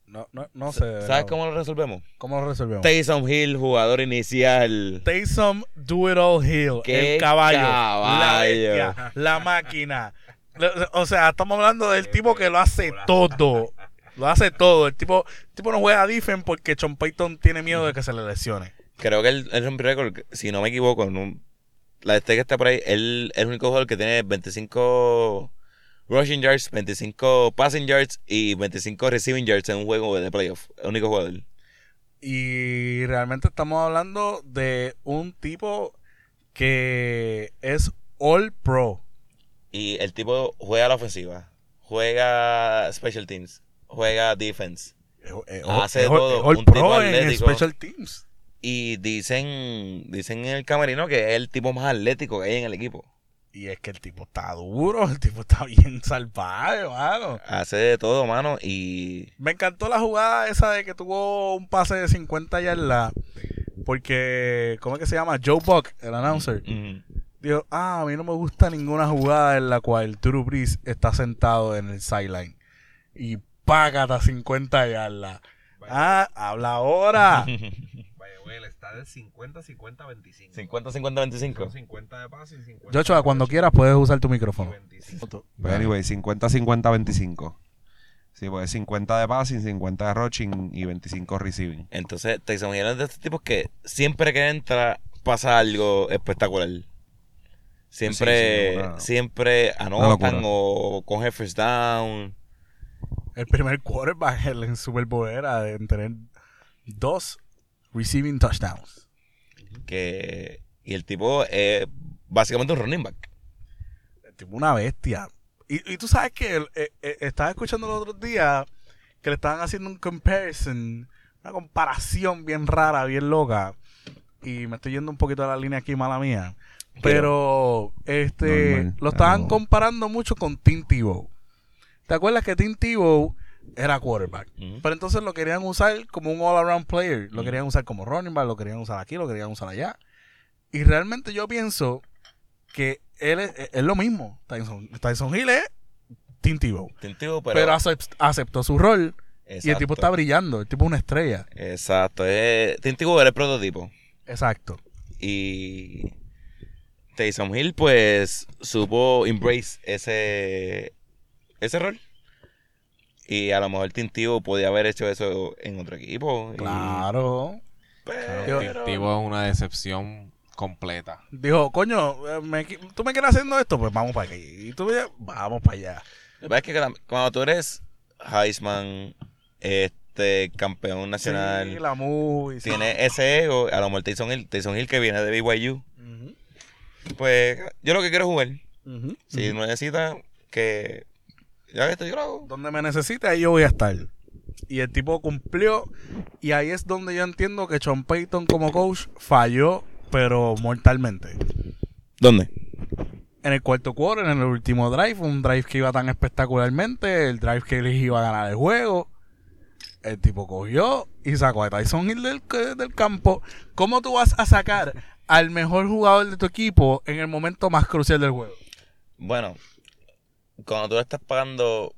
No, no, no sé. ¿Sabes cómo lo resolvemos? ¿Cómo lo resolvemos? Taysom Hill, jugador inicial. Taysom Do It All Hill, ¡Qué el caballo, la caballo! bestia, la máquina. O sea, estamos hablando del tipo que lo hace todo. Lo hace todo. El tipo, el tipo no juega defense porque Sean Payton tiene miedo de que se le lesione. Creo que él, él rompió récord, si no me equivoco, en un- la este que está por ahí, él es el único jugador que tiene 25 rushing yards, 25 passing yards y 25 receiving yards en un juego de playoff. El único jugador. Y realmente estamos hablando de un tipo que es All Pro. Y el tipo juega a la ofensiva, juega special teams, juega defense. Eh, Hace todo, All un tipo Pro en atlético. Special Teams. Y dicen, dicen en el camerino que es el tipo más atlético que hay en el equipo. Y es que el tipo está duro, el tipo está bien salvaje, mano. Hace de todo, mano. Y Me encantó la jugada esa de que tuvo un pase de 50 yardas. Porque, ¿cómo es que se llama? Joe Buck, el announcer, mm, dijo, ah, a mí no me gusta ninguna jugada en la cual Drew Brees está sentado en el sideline. Y págata 50 yardas. Ah, habla ahora. Vaya, está de 50, 50, 25. 50, 50, 25. Son 50 de pase y 50 Joshua, de cuando quieras puedes usar tu micrófono. 25. Pero anyway, 50, 50, 25. Sí, pues 50 de passing, 50 de rushing y 25 receiving. Entonces, Tyson Hill es de estos tipos que siempre que entra pasa algo espectacular. Siempre, Sí, sí, una- siempre anotan o coge first down. El primer quarterback en Super Bowl era de tener dos receiving touchdowns. Que, y el tipo es básicamente un running back. El tipo una bestia. Y, y tú sabes que el- eh, eh, estaba escuchando los otros días que le estaban haciendo un comparison, una comparación bien rara, bien loca. Y me estoy yendo un poquito a la línea aquí, mala mía. Pero este Normal, lo estaban algo- comparando mucho con Tim Tebow. ¿Te acuerdas que Tim Tebow era quarterback? Pero entonces lo querían usar como un all-around player. Lo querían usar como running back, lo querían usar aquí, lo querían usar allá. Y realmente yo pienso que él es, es lo mismo. Tyson, Tyson Hill es Tim Tebow. Tintivo, Pero, pero, acep- aceptó su rol y el tipo está brillando. El tipo es una estrella. Exacto. Es, Tintivo era el prototipo. Exacto. Y Taysom Hill, pues, supo embrace ese, ese rol. Y a lo mejor Tintivo podía haber hecho eso en otro equipo. y- Claro. pero- tipo es una decepción completa. Dijo, coño, eh, me ¿tú me quieres haciendo esto? Pues vamos para aquí. Y tú, me- vamos para allá. Lo que pasa es que cuando tú eres Heisman, este, campeón nacional, Sí, la movie. sí. tiene ese ego, a lo mejor Taysom Hill, Taysom Hill que viene de BYU, pues yo lo que quiero es jugar. Si ujú. necesita que ya esto yo lo hago. Donde me necesite, ahí yo voy a estar. Y el tipo cumplió. Y ahí es donde yo entiendo que Sean Payton como coach falló, pero mortalmente. ¿Dónde? En el cuarto quarter, en el último drive, un drive que iba tan espectacularmente, el drive que les iba a ganar el juego. El tipo cogió y sacó a Tyson Hill del, del campo. ¿Cómo tú vas a sacar al mejor jugador de tu equipo en el momento más crucial del juego? Bueno, cuando tú estás pagando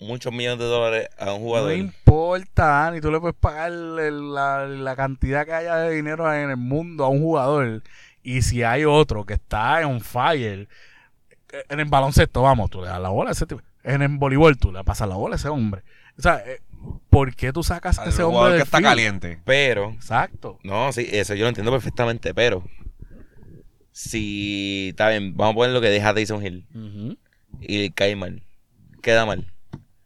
muchos millones de dólares a un No jugador, importa, ni tú le puedes pagar la, la cantidad que haya de dinero en el mundo a un jugador. Y si hay otro que está en fire, eh, en el baloncesto, vamos, tú le das la bola a ese tipo. En el voleibol, tú le pasas la bola a ese hombre. O sea, eh, ¿por qué tú sacas a ese jugador hombre que del está field? caliente. pero Exacto. No, sí, eso yo lo entiendo perfectamente, pero si está bien, vamos a poner lo que deja Tyson Hill y cae mal, queda mal,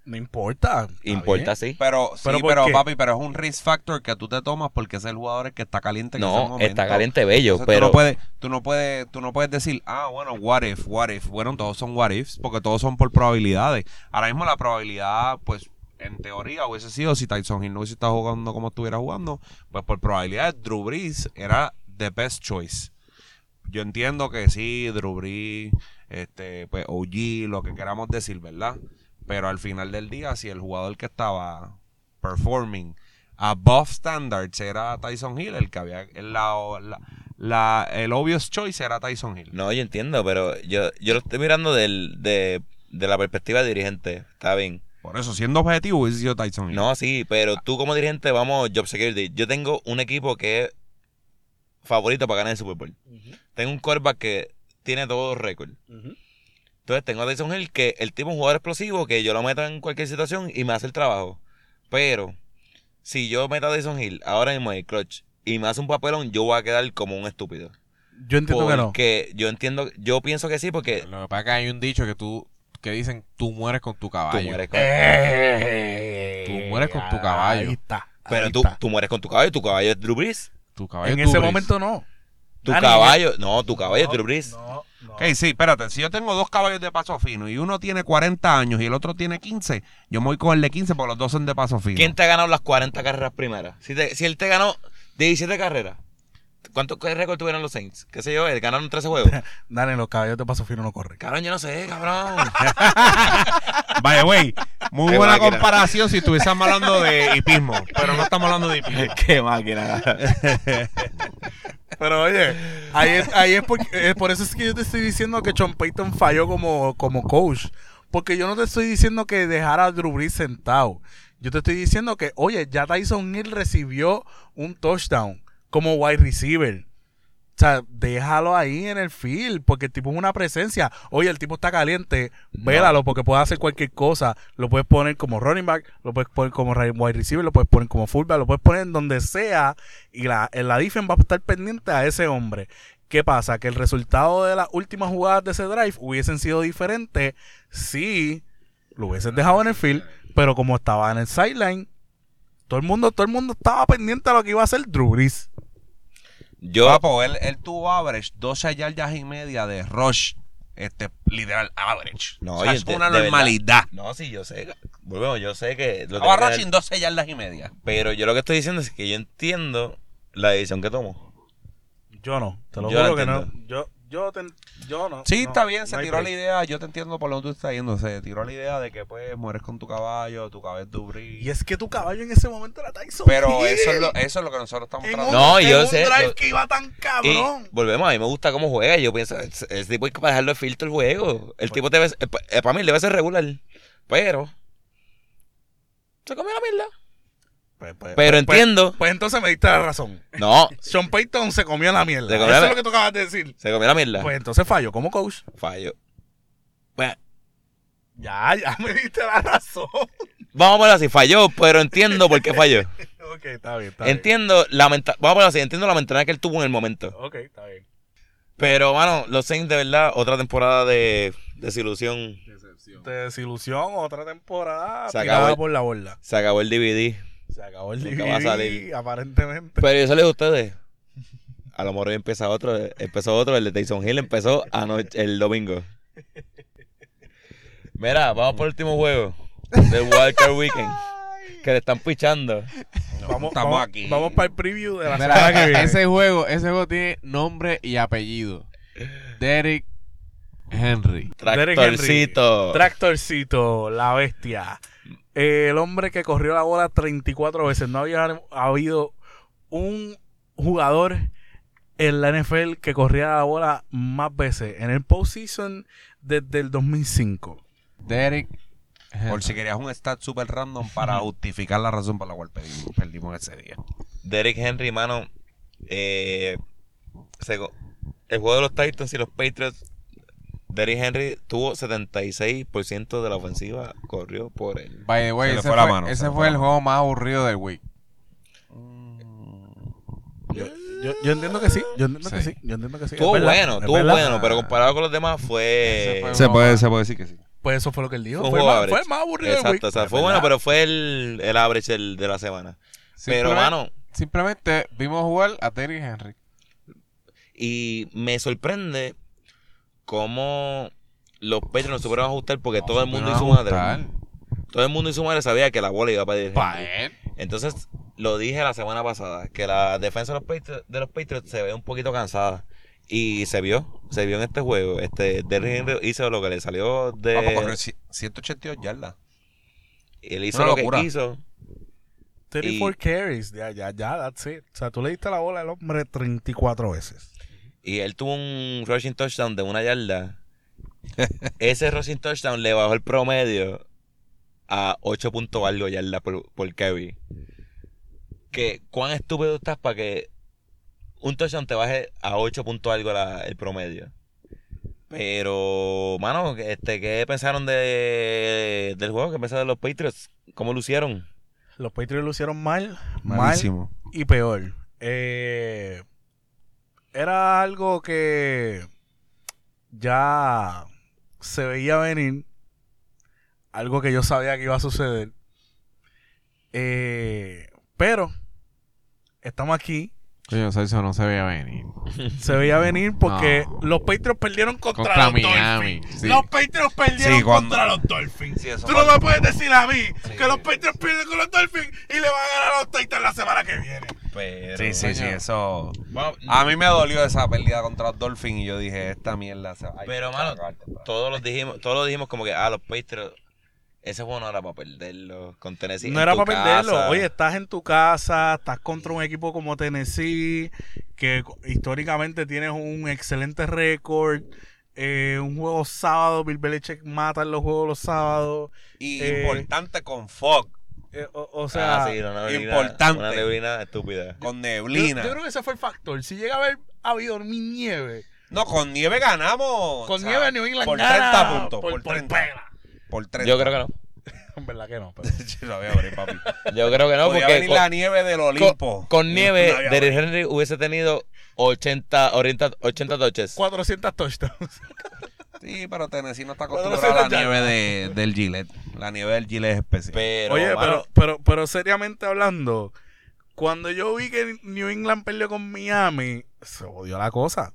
No importa. importa bien. sí. Pero, sí, ¿Pero pero, papi, pero es un risk factor que tú te tomas porque es el jugador el que está caliente en ese No, momento. está caliente bello, Entonces, pero tú no puedes, tú no puedes, tú no puedes decir, ah, bueno, what if, what if. Bueno, todos son what ifs, porque todos son por probabilidades. Ahora mismo la probabilidad, pues, en teoría hubiese sido si Tyson Hill no hubiese estado jugando como estuviera jugando, pues por probabilidades Drew Brees era the best choice. Yo entiendo que sí, Drew Brees, este, pues OG, lo que queramos decir, ¿verdad? Pero al final del día, si el jugador que estaba performing above standards era Tyson Hill, el que había, la, la, la- el obvious choice era Tyson Hill. no, yo entiendo, pero yo, yo lo estoy mirando del, de, de la perspectiva de dirigente, está bien. Por eso, siendo objetivo, hubiese sido Tyson Hill. No, sí, pero tú como dirigente, vamos, job security, yo tengo un equipo que es favorito para ganar el Super Bowl. Tengo un quarterback que tiene todos los récords. Entonces tengo a Tyson Hill que el tipo es un jugador explosivo que yo lo meto en cualquier situación y me hace el trabajo. Pero si yo meto a Tyson Hill ahora mismo en el clutch y me hace un papelón, yo voy a quedar como un estúpido. Yo entiendo que no. Porque yo entiendo, yo pienso que sí porque Lo que pasa es que hay un dicho que tú que dicen tú mueres con tu tú caballo. mueres con, Eh, Tú mueres con tu caballo. Ahí está. pero tú, está. tú mueres con tu caballo, tu caballo es Drew Brees. Tu caballo En es tu ese Brees. momento no. Tu Dani, caballo, no, tu caballo es Drew Brees. No, no. Ok, sí, espérate. Si yo tengo dos caballos de paso fino y uno tiene 40 años y el otro tiene 15, yo me voy con el de 15 porque los dos son de paso fino. ¿Quién te ha ganado las 40 carreras primeras? Si, te- si él te ganó 17 carreras, ¿cuántos récords tuvieron los Saints? ¿Qué sé yo? Él ganaron 13 juegos. Dale, los caballos de paso fino no corren. cabrón, yo no sé, cabrón. Vaya, güey. Muy Qué buena máquina. comparación si estuviésemos hablando de hipismo. Pero no estamos hablando de hipismo. Qué máquina. Pero oye, ahí es, ahí es porque, eh, por eso es que yo te estoy diciendo que Sean Payton falló como, como coach. Porque yo no te estoy diciendo que dejara a Drew Brees sentado. Yo te estoy diciendo que, oye, ya Tyson Hill recibió un touchdown como wide receiver. O sea, déjalo ahí en el field, porque el tipo es una presencia. Oye, el tipo está caliente, vélalo, porque puede hacer cualquier cosa. Lo puedes poner como running back, lo puedes poner como wide receiver, lo puedes poner como fullback, lo puedes poner en donde sea. Y la, la defense va a estar pendiente a ese hombre. ¿Qué pasa? Que el resultado de las últimas jugadas de ese drive hubiesen sido diferentes si lo hubiesen dejado en el field, pero como estaba en el sideline, todo el mundo, todo el mundo estaba pendiente a lo que iba a hacer Drew Brees. Yo, Papo, él, él tuvo average 12 yardas y media de rush. Este, literal, average. No, o sea, oye, es de- una normalidad. no, sí, yo sé. Volvemos, yo sé que. Lo que rushing 12 yardas y media. pero yo lo que estoy diciendo es que yo entiendo la decisión que tomo. Yo no, te lo Yo juro que no. Yo, yo, te- yo no. Sí, no, está bien, se no tiró la idea. Yo te entiendo por donde tú estás yendo. Se tiró la idea de que, pues, mueres con tu caballo, tu caballo es. Y es que tu caballo en ese momento era Tyson Pero Hill. eso es, lo, eso es lo que nosotros estamos En tratando. un, No, en yo un sé, drive yo- que iba tan Y cabrón. volvemos, a mí me gusta cómo juega. Yo pienso, ese tipo hay que dejarlo de filtro el juego. El tipo debe, eh, eh, para mí debe ser regular. Pero. Se comió la mierda. Pues, pues, Pero pues, entiendo. Pues, entonces me diste la razón. No, Sean Payton se comió la mierda. Eso es la- lo que tú acabas de decir. se comió la mierda. Pues entonces falló como coach. Fallo. Bueno, Ya, ya me diste la razón. vamos a ponerlo así, falló, pero entiendo por qué falló. ok, está bien, está bien. Entiendo la menta- vamos a ponerlo así, entiendo la mentalidad que él tuvo en el momento. Ok, está bien. Pero, mano, los Saints de verdad, otra temporada de desilusión. De desilusión, otra temporada Se acabó el- por la borda. Se acabó el DVD. Se acabó el DVD, va a salir. aparentemente. Pero yo se a ustedes. A lo mejor empieza otro, empezó otro, el de Tyson Hill empezó anoche, el domingo. Mira, vamos por el último juego del Walker Weekend. Que le están pichando. vamos, estamos vamos, aquí. Vamos para el preview de la Mira, semana que viene. ese juego, ese juego tiene nombre y apellido. Derek Henry. Derek Henry. Tractorcito. Tractorcito, la bestia. El hombre que corrió la bola 34 veces. No había habido un jugador en la NFL que corría la bola más veces en el postseason desde el 2005. Derek Henry. Por si querías un stat super random para justificar la razón por la cual perdimos, perdimos ese día. Derek Henry, mano. eh, el juego de los Titans y los Patriots. Derek Henry tuvo 76% de la ofensiva, corrió por él. By the way, Se ese fue mano, se ese fue fue el juego más aburrido del week. Yo, yo, yo entiendo que sí, yo entiendo que Sí. yo entiendo que sí. Estuvo bueno, es estuvo bueno, pero comparado con los demás fue... fue- Se puede, se puede decir que sí. Pues eso fue lo que él dijo. Fue más, fue el más aburrido del Exacto, week. o sea, fue bueno, pero fue el, el average el de la semana. Pero, mano, Simplemente vimos jugar a Derek Henry. y me sorprende cómo los Patriots no supieron ajustar porque todo el mundo y su madre. Todo el mundo y su madre sabía que la bola iba para Pa' él. Entonces, lo dije la semana pasada, que la defensa de los Patriots, de los Patriots se ve un poquito cansada. Y se vio, se vio en este juego. Este, Derrick Henry hizo lo que le salió de... Vamos a correr ci- 182 yardas. él hizo Una lo locura. que quiso. 34 Y- carries, ya, ya, ya, that's it. O sea, tú le diste la bola al hombre 34 veces. Y él tuvo un rushing touchdown de una yarda. Ese rushing touchdown le bajó el promedio a 8 puntos algo yarda por, por carry. Que cuán estúpido estás para que un touchdown te baje a 8 puntos algo la- el promedio. Pero, mano, este, ¿qué pensaron de, del juego? ¿Qué pensaron de los Patriots? ¿Cómo lucieron? Los Patriots lo hicieron mal, mal Malísimo. y peor. Eh, era algo que ya se veía venir. Algo que yo sabía que iba a suceder. Eh, pero estamos aquí. Coño, eso no se veía venir. Se veía venir porque No. los Patriots perdieron contra, Contra los Miami, Dolphins. sí. Los Patriots perdieron Sí, cuando- contra los Dolphins. Sí, Tú no me puedes decir a mí que los Patriots pierden con los Dolphins y le van a ganar a los Titans la semana que viene. Pero, Sí, sí, sí, eso. A mí me dolió esa pérdida contra los Dolphins y yo dije, esta mierda se va a Pero, mano, todos los dijimos, todos lo dijimos como que, ah, los Patriots, ese juego no era para perderlo con Tennessee. no en era tu para perderlo. casa. Oye, estás en tu casa, estás contra un equipo como Tennessee, que históricamente tienes un excelente récord. eh, un juego sábado, Bill Belichick mata en los juegos los sábados. Y Eh, importante con fog, eh, o, o sea, ah, sí, una neblina, importante. Una neblina estúpida. con yo, neblina. yo creo que ese fue el factor. Si llega a haber habido mi nieve, No, con nieve ganamos. con o sea, nieve New England Por gana 30 puntos. Por, Por, por 30. pela. Por 30. Yo creo que no. En verdad que no. pero- Yo abrir, papi. Yo creo que no, porque venir con, la nieve del Olimpo. con- con nieve, No Derrick Henry hubiese tenido 80, 80, 80 touches. 400 touchdowns. Sí, pero Tennessee no está acostumbrado a la nieve de, del Gillette. La nieve del Gillette es especial. Pero, Oye, mano, pero, pero, pero seriamente hablando, cuando yo vi que New England perdió con Miami, se odió la cosa.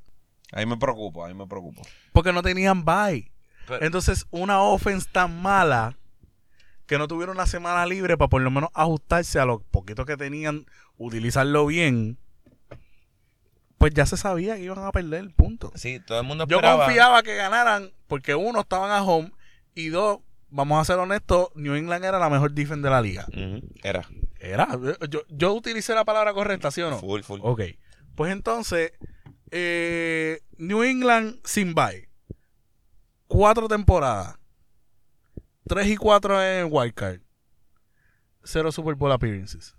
Ahí me preocupo, ahí me preocupo. Porque no tenían bye. pero- Entonces, una offense tan mala que no tuvieron una semana libre para por lo menos ajustarse a lo poquito que tenían, utilizarlo bien, pues ya se sabía que iban a perder, punto. sí, todo el mundo Yo confiaba que ganaran porque uno, estaban a home y dos, vamos a ser honestos, New England era la mejor defense de la liga. Era. Era, yo, yo utilicé la palabra correcta, ¿sí o no? Full, full. Ok. Pues entonces, eh, New England sin bye. Cuatro temporadas. Tres y cuatro en Wildcard. Cero Super Bowl appearances.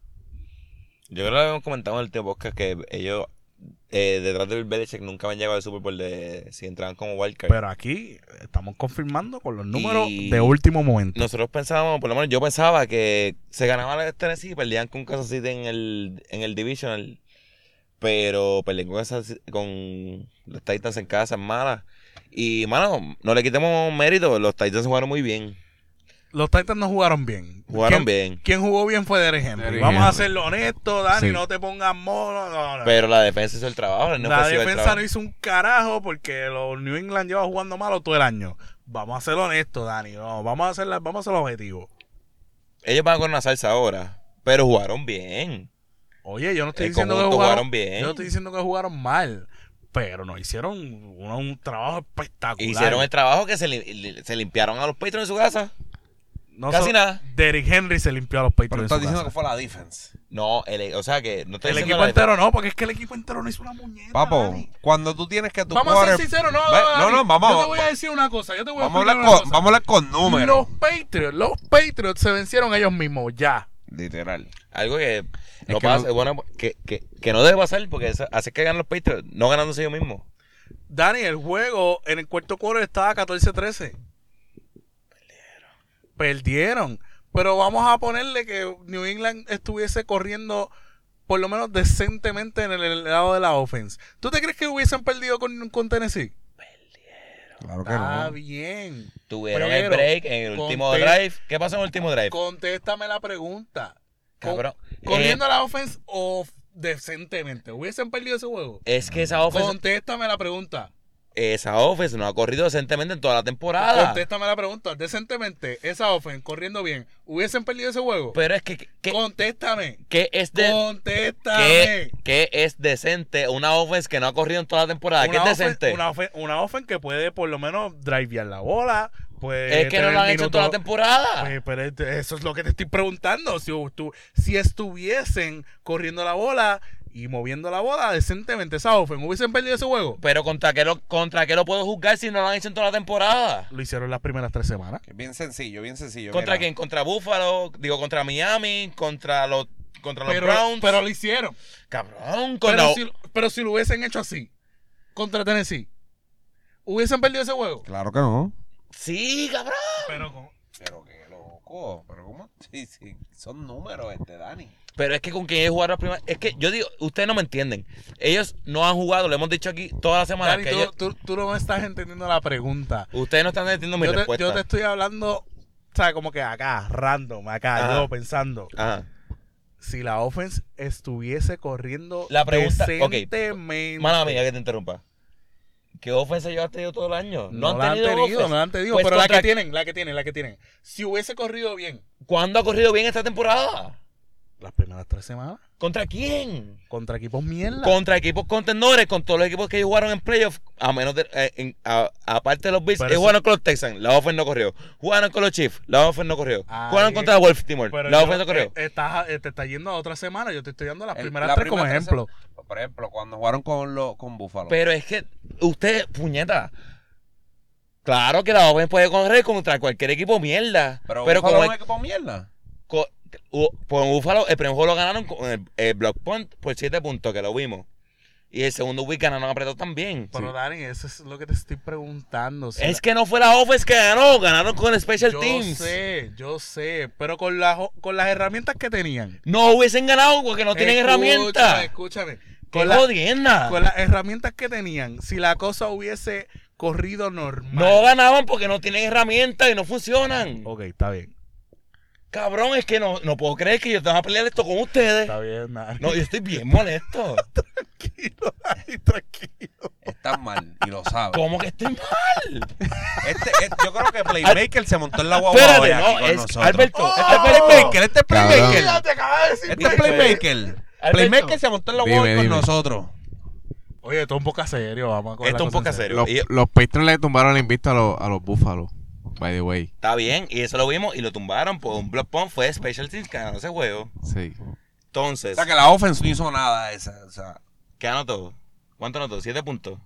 Yo creo que lo habíamos comentado en el podcast que ellos, eh, detrás del Belichick, nunca habían llegado al Super Bowl de si entraban como wildcard. Pero aquí estamos confirmando con los números Y- de último momento. Nosotros pensábamos, por lo menos yo pensaba que se ganaban el Tennessee y perdían con Kansas City en el, en el Divisional. Pero perdían con, Kansas- con los Titans en casa, en mala. Y, mano, no le quitemos mérito. Los Titans jugaron muy bien. Los Titans no jugaron bien. Jugaron ¿Quién- bien. Quien jugó bien fue Derek Henry. Vamos a hacerlo honesto, Dani. Sí. No te pongas mono. No, no. Pero la defensa hizo el trabajo. No la defensa no hizo un carajo porque los New England lleva jugando malo todo el año. Vamos a ser honestos, Dani. No, vamos a hacer la- vamos a hacer el objetivo. Ellos van con una salsa ahora. Pero jugaron bien. Oye, yo no estoy El diciendo que jugaron, jugaron bien. Yo no estoy diciendo que jugaron mal, pero no hicieron un, un trabajo espectacular. Hicieron el trabajo que se, li- se limpiaron a los Patriots en su casa. No casi so- nada. Derrick Henry se limpió a los Pero Patriots. en estás diciendo casa. que fue la defense. No, el, o sea que no El equipo la entero no, porque es que el equipo entero no hizo una muñeca. Papo, Dani. cuando tú tienes que tu Vamos a ser sinceros, no, Ve- no, no, vamos, Yo te voy a decir una cosa. Yo te voy a vamos, hablar una con, cosa. vamos a hablar con números. Los Patriots, los Patriots se vencieron ellos mismos, ya. Literal. Algo que no que pasa, no- bueno, que, que, que no debe pasar porque eso hace que ganen los Patriots, no ganándose ellos mismos. Dani, el juego en el cuarto quarter estaba 14-13. Perdieron. Perdieron. Pero vamos a ponerle que New England estuviese corriendo por lo menos decentemente en el, el lado de la offense. ¿Tú te crees que hubiesen perdido con, con Tennessee? Claro que Está no. bien. Tuvieron Pero, el break en el último drive. ¿Qué pasó en el último drive? Contéstame la pregunta. Cabrón. corriendo Eh, la offense o decentemente. ¿Hubiesen perdido ese juego? es que esa offense, Contéstame la pregunta. Esa offense no ha corrido decentemente en toda la temporada. Contéstame la pregunta. Decentemente, esa offense corriendo bien, ¿hubiesen perdido ese juego? Pero es que, que, Contéstame. que es de, Contéstame. que es decente una offense que no ha corrido en toda la temporada. ¿Qué es decente? Una, ofen- una offense que puede por lo menos drivear la bola. Es que no lo han hecho en toda la minutos- temporada. Pues, pero es- eso es lo que te estoy preguntando. Si, tú- si estuviesen corriendo la bola y moviendo la bola decentemente, esa offense, ¿hubiesen perdido ese juego? Pero contra qué, lo, contra qué lo puedo juzgar si no lo han hecho en toda la temporada. Lo hicieron las primeras tres semanas. Bien sencillo, bien sencillo. ¿Contra mira. quién? Contra Buffalo, digo, contra Miami, contra los, contra los Pero, Browns. pero lo hicieron. Cabrón, contra... Pero si, pero si lo hubiesen hecho así, contra Tennessee, ¿hubiesen perdido ese juego? Claro que no. Sí, cabrón. Pero con- Pero qué loco. Pero cómo. Sí, sí. Son números este, Dani. Pero es que con quien ellos jugaron la primera... Es que yo digo, ustedes no me entienden. Ellos no han jugado, lo hemos dicho aquí toda la semana. Dani, que tú, ellos- tú- tú no me estás entendiendo la pregunta. Ustedes no están entendiendo mi Yo te, respuesta. yo te estoy hablando, ¿sabes? Como que acá, random, acá, Ajá. yo pensando. Ajá. Si la offense estuviese corriendo La pregunta- ok. decentemente. Mala mía que te interrumpa. ¿Qué ofensa ellos han tenido todo el año? No, la han tenido, offense. no la han tenido, Pues pero la que tienen, la que tienen, la que tienen. Si hubiese corrido bien ¿Cuándo ha corrido bien esta temporada? Las primeras tres semanas ¿Contra quién? contra equipos mierda. Contra equipos contendores, con todos los equipos que ellos jugaron en playoffs, a menos de, eh, en- a- aparte de los Bills, ellos jugaron con los Texans, la offense no corrió. Jugaron con los Chiefs, la offense no corrió. Ahí jugaron contra Baltimore, la offense no corrió. eh, estás- eh, te está yendo a otra semana, yo te estoy dando las El- primeras la tres como primera ejemplo. tercera- Por ejemplo, cuando jugaron con, lo, con Buffalo. Pero es que usted, puñeta, claro que la offense puede correr contra cualquier equipo mierda. pero Pero, Buffalo como es un el- equipo mierda. co- u- por Búfalo, el primer juego lo ganaron con el, el block punt por 7 puntos, que lo vimos. Y el segundo week ganaron apretado también. Pero Dani, eso es lo que te estoy preguntando. si Es la- que no fue la offense que ganó, ganaron con Special yo Teams. sé, yo sé, pero con, las con las herramientas que tenían. No hubiesen ganado porque no tienen Escúchame, herramientas. Escúchame. ¡Qué Con, la- con las herramientas que tenían, si la cosa hubiese corrido normal. No ganaban porque no tienen herramientas y no funcionan. Ok, está bien. Cabrón, es que no, no puedo creer que yo tenga que pelear esto con ustedes. Está bien, Dani. No, yo estoy bien molesto. Tranquilo, tranquilo. Estás mal y lo sabes. ¿Cómo que estoy mal? Este, este- yo creo que Playmaker se montó en la guagua Espérate, hoy aquí no, con es nosotros. Alberto. Este es Alberto. Playmaker, este es Cabrón. Playmaker. te acabas de decir. Este es Playmaker. Playmaker se montó en la Dime, guagua con dime. nosotros. Oye, esto es un poco serio, vamos a coger Esto la es un cosa poco en serio. Los, Y- los Patriots le tumbaron el invicto a los, a los Buffalo. By the way. Está bien, y eso lo vimos y lo tumbaron por un block punt. Fue Special Teams que ganó ese juego. Sí. O Entonces, sea que la offense no hizo nada esa. O sea, ¿qué anotó? ¿Cuánto anotó? ¿Siete puntos?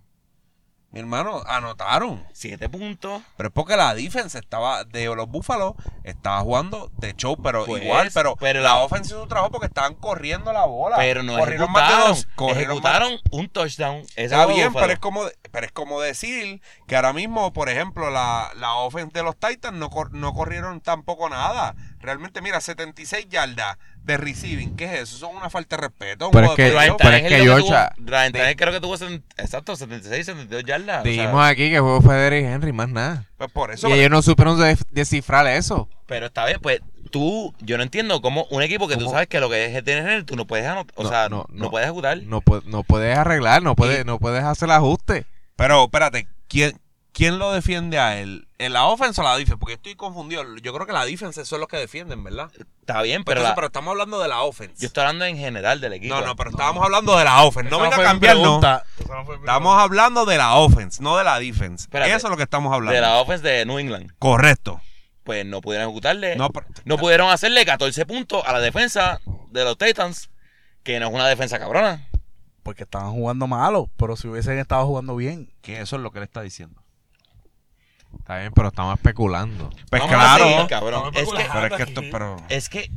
Mi hermano, anotaron. Siete puntos. Pero es porque la defense estaba de los Búfalos estaba jugando de show, pero Pues, igual, pero, pero la la- offense hizo su trabajo porque estaban corriendo la bola. Pero no corrieron más de ejecutaron. dos. corrieron más- ejecutaron un touchdown. Está bien, pero es como pero es como decir que ahora mismo, por ejemplo, la, la offense de los Titans no, cor- no corrieron tampoco nada. Realmente, mira, 76 yardas de receiving, ¿qué es eso? Eso es una falta de respeto. Pero es que- Ryan pero es que lo que Georgia- tuvo- Ryan Tannehill creo que tuvo exacto 76, 72 yardas. o sea, Dijimos aquí que juego fue Derrick Henry, más nada. Pues por eso. Y ellos no supieron de- descifrar eso. pero está bien, pues tú, yo no entiendo cómo un equipo que tú ¿Cómo? sabes que lo que es tener, tú no puedes anot- o No, sea, no, no, no. puedes ejecutar. No, no puedes arreglar, no puedes, no puedes hacer ajuste. Pero espérate, ¿quién, ¿quién lo defiende a él? ¿En la offense o la defense? Porque estoy confundido. Yo creo que la defense son los que defienden, ¿verdad? Está bien, Pero, pero, la- pero estamos hablando de la offense. yo estoy hablando en general del equipo. no, no, pero estábamos hablando de la offense. No Esa venga fue a cambiarnos. no Estamos hablando de la offense, no de la defense. Espérate. Eso es lo que estamos hablando. de la offense de New England. Correcto. Pues no pudieron ejecutarle. No, pudieron hacerle 14 puntos a la defensa de los Titans, que no es una defensa cabrona. Porque estaban jugando malo, pero si hubiesen estado jugando bien. que eso es lo que él está diciendo. Está bien, pero estamos especulando. Pues Vamos claro. seguir, cabrón. Estamos Es que, pero es que esto, pero. es que,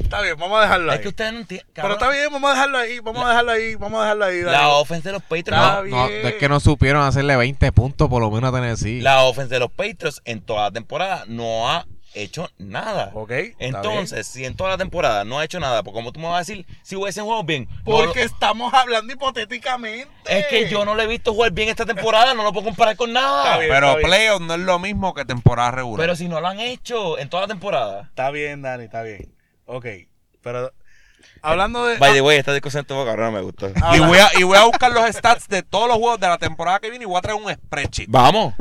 Está bien, vamos a dejarlo ahí. es que ustedes no entienden. Pero está bien, vamos a dejarlo ahí, vamos a dejarlo ahí, vamos a dejarlo ahí. dale. La offense de los Patriots. Está No, bien. no, es que no supieron hacerle 20 puntos por lo menos a Tennessee. La offense de los Patriots en toda la temporada no ha hecho nada. Ok. Entonces, si en toda la temporada no ha hecho nada, pues como tú me vas a decir, si hubiesen jugado bien. no Porque lo- estamos hablando hipotéticamente. es que yo no le he visto jugar bien esta temporada, no lo puedo comparar con nada. Está bien. Pero playoff no es lo mismo que temporada regular. Pero si no lo han hecho en toda la temporada. Está bien, Dani, está bien. Ok, pero hablando de... By the way, esta discusión estuvo cabrón, me gustó. y, voy a, y voy a buscar los stats de todos los juegos de la temporada que viene y voy a traer un spreadsheet. Vamos.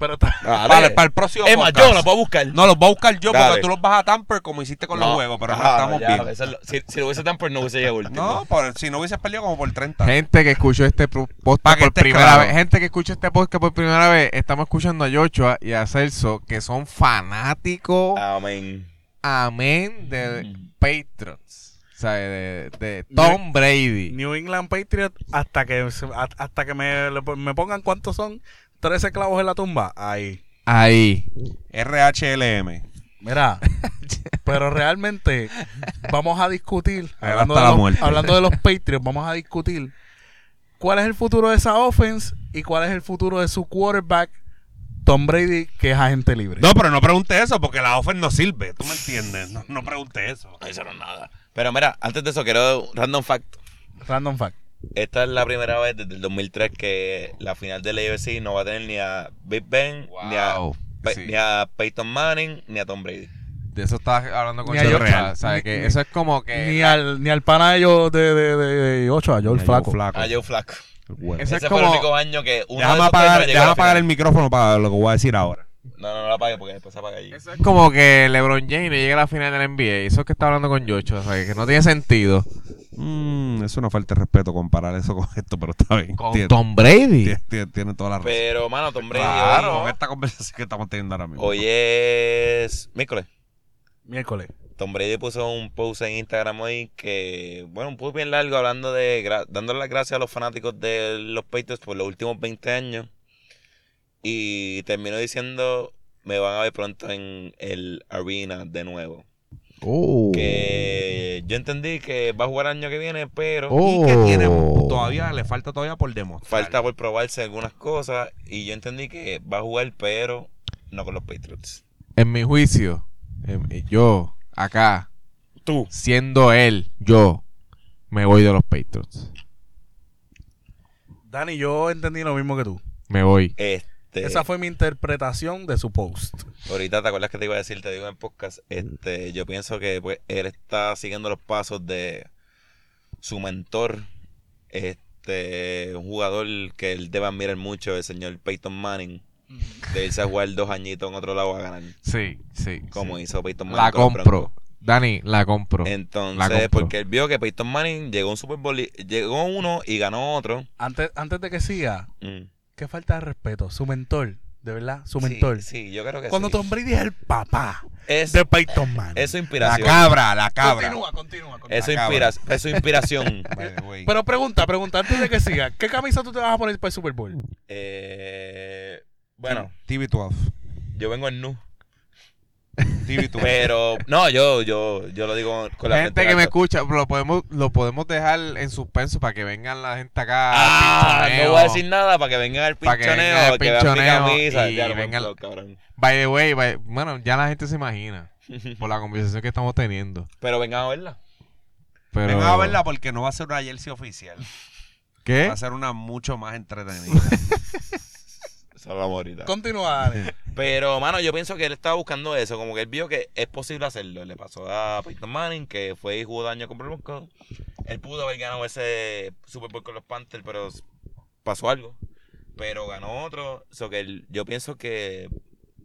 Pero. Para, para el próximo Es más, yo lo puedo buscar. No, los voy a buscar yo Dale. porque tú los vas a tamper como hiciste con los juegos, pero no estamos ya, bien. lo- si, si lo hubiese tan por no hubiese llegado último. No, por- si no hubieses perdido como por 30. Gente que escuchó este podcast por primera claro. vez, gente que escuchó este podcast por primera vez, estamos escuchando a Joshua y a Celso, que son fanáticos, Amén. amén, de Mm. Patriots. O sea, de, de Tom Brady. New England Patriots hasta que a- hasta que me, me pongan cuántos son 13 clavos en la tumba. Ahí. Ahí. RHLM. Mira, pero realmente vamos a discutir, hablando hasta de, la los, muerte. hablando de los Patriots, vamos a discutir cuál es el futuro de esa offense y cuál es el futuro de su quarterback, Tom Brady, que es agente libre. No, pero no pregunte eso porque la offense no sirve. ¿Tú me entiendes? No, no pregunte eso. No hicieron nada. Pero mira, antes de eso, quiero random fact. Random fact. Esta es la primera vez desde el 2003 que la final de la AFC no va a tener ni a Big Ben, ni, a, Sí. ni a Peyton Manning, ni a Tom Brady. De eso estaba hablando con. Joshua. O sea, Ni- que eso es como que... Ni al, ni al pana de ellos de, de, de, de ocho, a Joel Ay, Flaco. yo flaco. A Joe Flaco. Bueno. Ese es fue el como- único año que uno Déjame apagar, a déjame apagar el micrófono para lo que voy a decir ahora. No, no, no la apague porque después se apaga allí. Eso es como que LeBron James no llega a la final del NBA. Eso es que está hablando con Joshua. O sea, que no tiene sentido. Mm, es una falta de respeto comparar eso con esto, pero está bien. Con Tiene, Tom Brady. tiene- tiene- tiene toda la razón. Pero, mano, Tom Brady Claro, hoy, con esta conversación que estamos teniendo ahora mismo. hoy es miércoles. Miércoles. Tom Brady puso un post en Instagram hoy que, bueno, un post bien largo hablando de, dándole las gracias a los fanáticos de los Patriots por los últimos 20 años. Y terminó diciendo, me van a ver pronto en el arena de nuevo. Oh. Que yo entendí que va a jugar el año que viene, pero Oh. Y que tiene todavía, le falta todavía por demostrar. falta por probarse algunas cosas. Y yo entendí que va a jugar, pero no con los Patriots. En mi juicio, em, yo, acá, Tú. siendo él, yo, me voy de los Patriots. Dani, yo entendí lo mismo que tú. Me voy. Este, Esa fue mi interpretación de su post. Ahorita te acuerdas que te iba a decir, te digo en podcast, este, yo pienso que pues él está siguiendo los pasos de su mentor, este, un jugador que él debe admirar mucho, el señor Peyton Manning, de irse a jugar dos añitos en otro lado a ganar, Sí, sí. como sí. hizo Peyton Manning. La compro. Dani, la compro. La Entonces, compro. porque él vio que Peyton Manning llegó a un Super Bowl, llegó uno y ganó otro. Antes, antes de que siga, Mm. Qué falta de respeto. Su mentor. De verdad, su mentor. Sí, yo creo que Cuando sí. Tom Brady es el papá Es, de Peyton Manning. es su La inspiración. cabra, la cabra. Continúa, continúa. continúa. Es su, La inspira- es su inspiración. Pero pregunta, pregunta, antes de que siga, ¿qué camisa tú te vas a poner para el Super Bowl? Eh, bueno, TV12. yo vengo en nu. TV12. Pero, no, yo, yo, yo lo digo con la Gente frente que me escucha, lo podemos, lo podemos dejar en suspenso para que vengan la gente acá. Ah, al no voy a decir nada para que vengan al Para que vengan pinchoneo, que pinchoneo camisa. y lo vengan- cabrón. By the way, by- bueno, ya la gente se imagina por la conversación que estamos teniendo. Pero vengan a verla. Pero... Vengan a verla porque no va a ser una jersey oficial. ¿Qué? Va a ser una mucho más entretenida. Vamos ahorita. Continúa. Pero, mano, yo pienso que él estaba buscando eso. Como que él vio que es posible hacerlo. Le pasó a Peyton Manning, que fue y jugó daño con Broncos. Él pudo haber ganado ese Super Bowl con los Panthers, pero pasó algo. Pero ganó otro. So que él- yo pienso que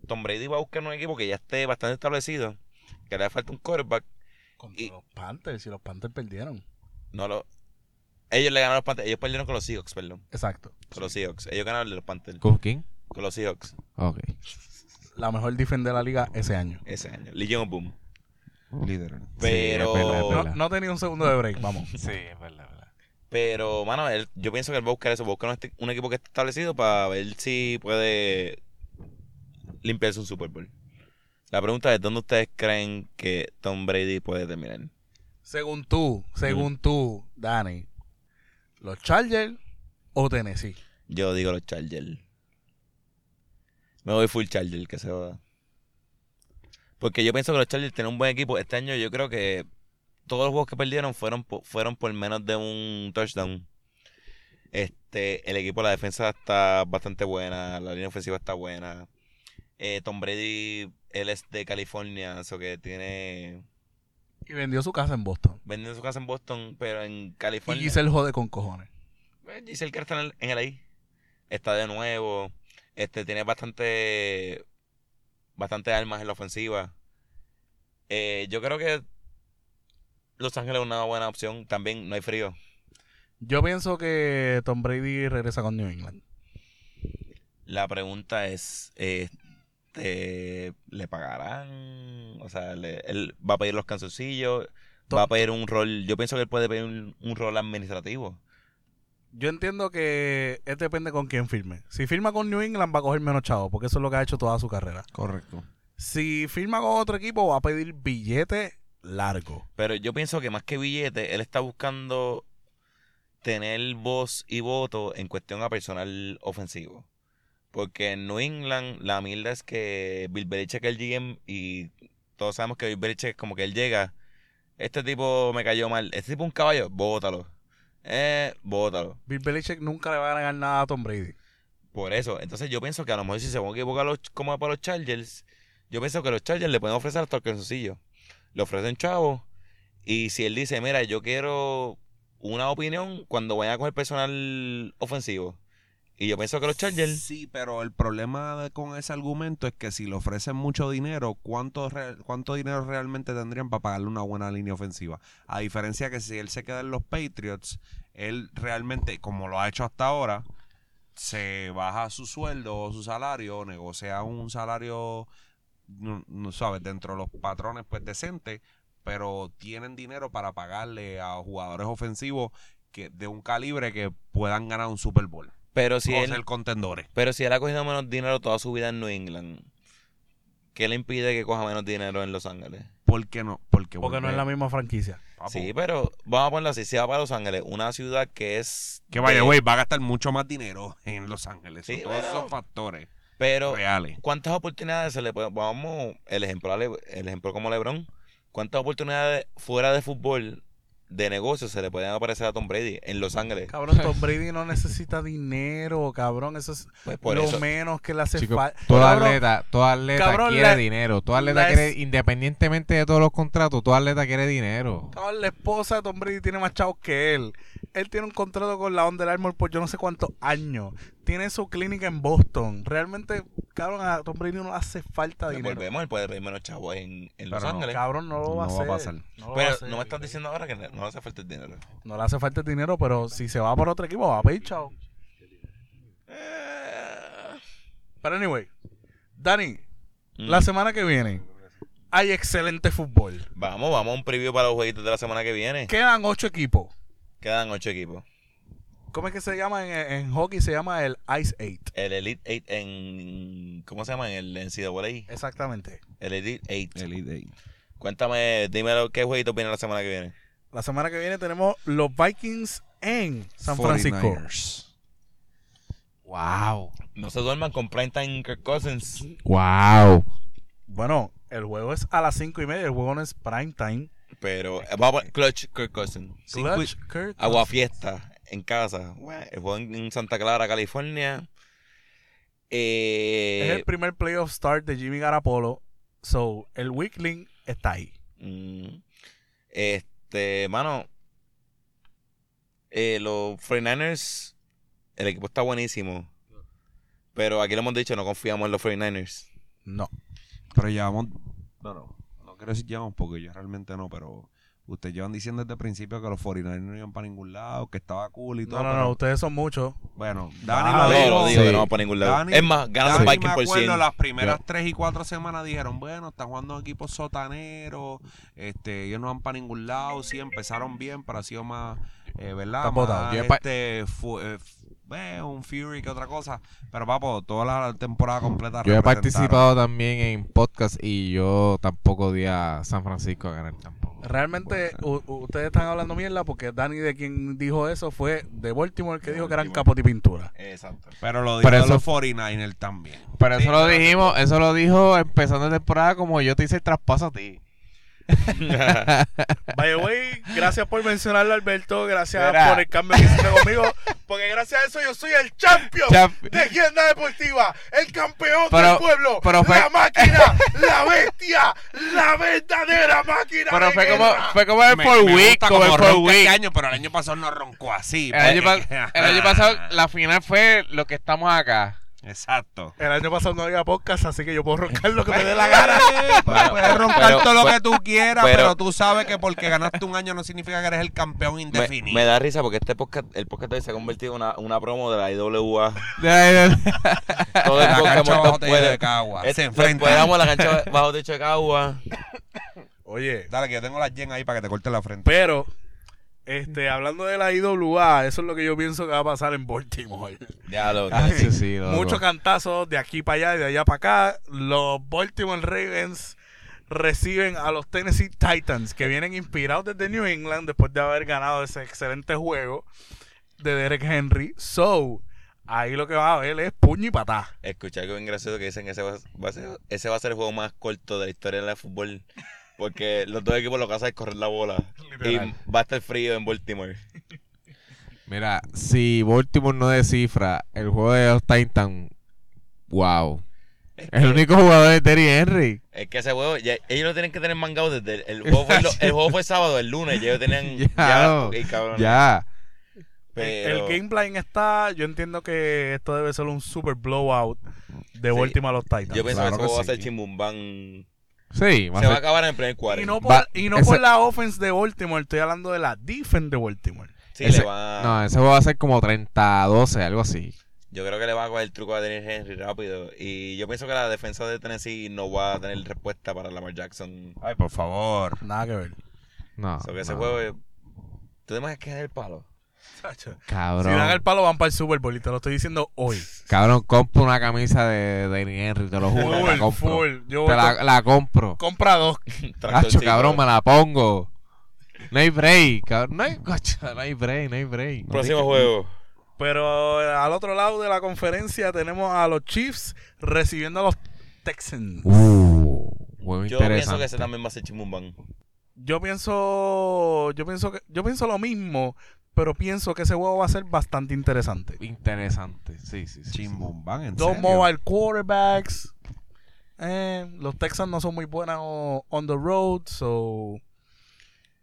Tom Brady va a buscar un equipo que ya esté bastante establecido. Que le hace falta un quarterback. Contra Y- los Panthers, y los Panthers perdieron. No lo... Ellos le ganaron a los Panthers. Ellos perdieron con los Seahawks, perdón. Exacto. Con los Seahawks. Ellos ganaron de los Panthers. ¿Con quién? Con los Seahawks. Ok. La mejor defensa de la liga ese año. Ese año. Legion of Boom. Líder. Pero... es verdad, es No, verdad. no tenía un segundo de break, vamos. Sí, es verdad, es verdad. Pero, mano, él- yo pienso que él va a buscar eso, va a buscar un, este- un equipo que esté establecido para ver si puede limpiarse un Super Bowl. La pregunta es, ¿dónde ustedes creen que Tom Brady puede terminar? Según tú, según tú, Dani, ¿los Chargers o Tennessee? Yo digo los Chargers. Me voy full Charger, que se va. Porque yo pienso que los Chargers tienen un buen equipo. Este año yo creo que todos los juegos que perdieron fueron por, fueron por menos de un touchdown. Este, el equipo, la defensa está bastante buena, la línea ofensiva está buena. Eh, Tom Brady, él es de California, eso que tiene Y vendió su casa en Boston. vendiendo su casa en Boston, pero en Y California. Giselle jode con cojones. Eh, Giselle que está en el, en el ahí. Está de nuevo. Este tiene bastante bastante armas en la ofensiva. Eh, yo creo que Los Ángeles es una buena opción. También no hay frío. Yo pienso que Tom Brady regresa con New England. La pregunta es, este, ¿le pagarán? O sea, le- él va a pedir los canzoncillos, va a pedir un rol. Yo pienso que él puede pedir un, un rol administrativo. Yo entiendo que es depende con quién firme. Si firma con New England va a coger menos chavo, porque eso es lo que ha hecho toda su carrera. Correcto. Si firma con otro equipo va a pedir billete largo. Pero yo pienso que más que billete, él está buscando tener voz y voto en cuestión a personal ofensivo. Porque en New England la mierda es que Bill Belichick es el GM y todos sabemos que Bill Belichick es como que él llega, este tipo me cayó mal, este tipo es un caballo, bótalo. Eh, bótalo. Bill Belichick nunca le va a ganar nada a Tom Brady. Por eso, entonces yo pienso que a lo mejor si se van a equivocar los, como para los Chargers, yo pienso que los Chargers le pueden ofrecer hasta el calzoncillo. Le ofrecen chavo. Y si él dice, mira, yo quiero una opinión cuando vayan a coger personal ofensivo. Y yo pienso que los Chargers, Sí, pero el problema con ese argumento es que si le ofrecen mucho dinero, ¿cuánto, ¿cuánto dinero realmente tendrían para pagarle una buena línea ofensiva? A diferencia que si él se queda en los Patriots, él realmente, como lo ha hecho hasta ahora, se baja su sueldo o su salario, negocia un salario, no, no sabes, dentro de los patrones pues decente, pero tienen dinero para pagarle a jugadores ofensivos que de un calibre que puedan ganar un Super Bowl pero si o él, ser contendores. pero si él ha cogido menos dinero toda su vida en New England, ¿qué le impide que coja menos dinero en Los Ángeles? ¿Por qué no? Porque, Porque no es la misma franquicia. Sí, pero vamos a ponerlo así, si va para Los Ángeles, una ciudad que es... Que vaya, güey, va a gastar mucho más dinero en Los Ángeles. Sí, Son todos esos factores Pero reales. ¿Cuántas oportunidades se le puede, vamos, el ejemplo, el ejemplo como LeBron, cuántas oportunidades fuera de fútbol de negocio se le pueden aparecer a Tom Brady en Los Ángeles? Cabrón, Tom Brady no necesita dinero, cabrón. Eso es Pues por lo eso, menos que le hace falta. todo atleta, todo atleta cabrón, quiere la- dinero. Todo atleta quiere, es- independientemente de todos los contratos, todo atleta quiere dinero. cabrón, la esposa de Tom Brady tiene más chavos que él. Él tiene un contrato con la Under Armour por yo no sé cuántos años. Tiene su clínica en Boston. Realmente, cabrón, a Tom Brady no le hace falta dinero. volvemos, él puede pedir menos chavos en, en Los Pero no, Ángeles. Cabrón, no lo va a No va a hacer. pasar. No, lo va a Pero hacer. no me estás diciendo ahora que no le hace falta el dinero. No le hace falta el dinero, pero si se va por otro equipo, va a pedir chavo. Eh, Pero anyway, Dani, Mm. la semana que viene hay excelente fútbol. Vamos, vamos a un preview para los jueguitos de la semana que viene. Quedan ocho equipos. Quedan ocho equipos. ¿Cómo es que se llama en, en hockey? Se llama el Ice Eight. El Elite Eight en... ¿Cómo se llama? En el NCAA. Exactamente. El Elite Eight. Elite Eight. Cuéntame, dímelo, ¿qué jueguitos viene la semana que viene? La semana que viene tenemos los Vikings en San Francisco. 49ers. Wow. No se duerman con Primetime Kirk Cousins. Wow. Bueno, el juego es a las cinco y media. El juego no es prime time. Pero eh, vamos a Clutch Kirk Cousins. Clutch, Kirk. Agua fiesta en casa. En Santa Clara, California. Eh, Es el primer playoff start de Jimmy Garapolo. So, el weakling está ahí. mm, este, mano. eh, los 49ers, el equipo está buenísimo. Pero aquí lo hemos dicho, no confiamos en los 49ers. No. Pero llevamos. No, no. No quiero decir llevamos porque yo realmente no, pero. Ustedes llevan diciendo desde el principio que los 49ers no iban para ningún lado, que estaba cool y todo. No, no, pero- no. Ustedes son muchos. Bueno, Dani Ah, lo No, dijo. lo digo, sí. que no vamos para ningún lado. Dani- es más, ganan los Vikings me por acuerdo, 100. las primeras tres y cuatro semanas dijeron, bueno, están jugando equipos sotaneros, este, ellos no van para ningún lado, sí, empezaron bien, pero ha sido más, eh, ¿verdad? Más, este, fu- eh, eh, un Fury que otra cosa, pero papo, toda la temporada completa Yo he participado también en podcast y yo tampoco di a San Francisco a ganar tampoco. Realmente, u- u- ustedes están hablando mierda porque Dani, de quien dijo eso, fue de Baltimore, que De dijo que eran capote y pintura. Exacto. Pero lo dijo Pero eso- los 49ers también. Pero eso Sí, lo dijimos, eso lo dijo empezando la temporada como yo te hice el traspaso a ti. By the way, gracias por mencionarlo, Alberto. Gracias Mira. por el cambio que hiciste conmigo. Porque gracias a eso yo soy el champion Champ- de Agenda Deportiva. El campeón Pero- del pueblo. pero fue- la máquina, la bestia, la verdadera máquina. Pero fue como, fue como el me week, gusta como el ronca week. este año, pero el año pasado no roncó así. El año, porque- pas- el año pasado la final fue lo que estamos acá. Exacto. El año pasado no había podcast, así que yo puedo roncar lo que me dé la gana. Puedes puedes roncar pero- todo lo pero- que tú quieras, pero- pero, tú sabes que porque ganaste un año no significa que eres el campeón indefinido. me da risa porque este podcast, el podcast de hoy se ha convertido en una, una promo de la IWA. Todo el la podcast bajo techo de Cagua. Este- Se damos la cancha bajo techo de Cagua. Oye, Dale, que yo tengo las yen ahí para que te corte la frente. pero, este, hablando de la IWA, eso es lo que yo pienso que va a pasar en Baltimore. Ya lo Ah, sí, sí, loco. Muchos cantazos de aquí para allá y de allá para acá. Los Baltimore Ravens reciben a los Tennessee Titans, que vienen inspirados desde New England después de haber ganado ese excelente juego de Derek Henry. So, ahí lo que va a haber es puño y patá. Escuché algo bien gracioso que dicen que ese va, va a ser, ese va a ser el juego más corto de la historia del fútbol. Porque los dos equipos lo que hacen es correr la bola. Literal. Y va a estar frío en Baltimore. Mira, si Baltimore no descifra el juego de los Titans, wow. Es El que- único jugador es Terry Henry. Es que ese juego, ya- ellos lo tienen que tener mangado desde el, el juego. Fue, el juego fue sábado, el lunes. Ya ellos tenían. Ya, ya, no, ok, cabrón. Ya. Pero, El game plan está. Yo entiendo que esto debe ser un super blowout de Sí. Baltimore a los Titans. yo pienso Claro que ese juego que va a ser sí. Chimbumbán. Sí, va a Se va a acabar en el primer cuarto. y no, Va- por, y no ese- por la offense de Baltimore, estoy hablando de la defense de Baltimore. Sí, ese- le va, No, ese juego va a ser como 30-12, algo así. Yo creo que le va a coger el truco a Daniel Henry rápido. Y yo pienso que la defensa de Tennessee no va a tener respuesta para Lamar Jackson. Ay, por favor. Nada que ver. No. So que ese no. juego. es- ¿Tú te imaginas que es el palo? Si Cabrón. dan el palo, van para el Super Bowl. Y te lo estoy diciendo hoy. Cabrón, compro una camisa de Danny Henry, te lo juro. la Full, compro. full. Yo Te la, la compro. compra dos. Tractorcito. cabrón, me la pongo. No hay break, cabrón. No hay, no hay break, no hay break. Próximo juego. Pero eh, al otro lado de la conferencia tenemos a los Chiefs recibiendo a los Texans. Uh, juego Yo pienso que ese también va a ser chimbumbán. Yo pienso, yo pienso que, yo pienso lo mismo, pero pienso que ese juego va a ser bastante interesante. Interesante, sí, sí, sí. sí. Chimbumbán, en Dos serio. mobile quarterbacks. Eh, los Texans no son muy buenos on the road, so. Eh,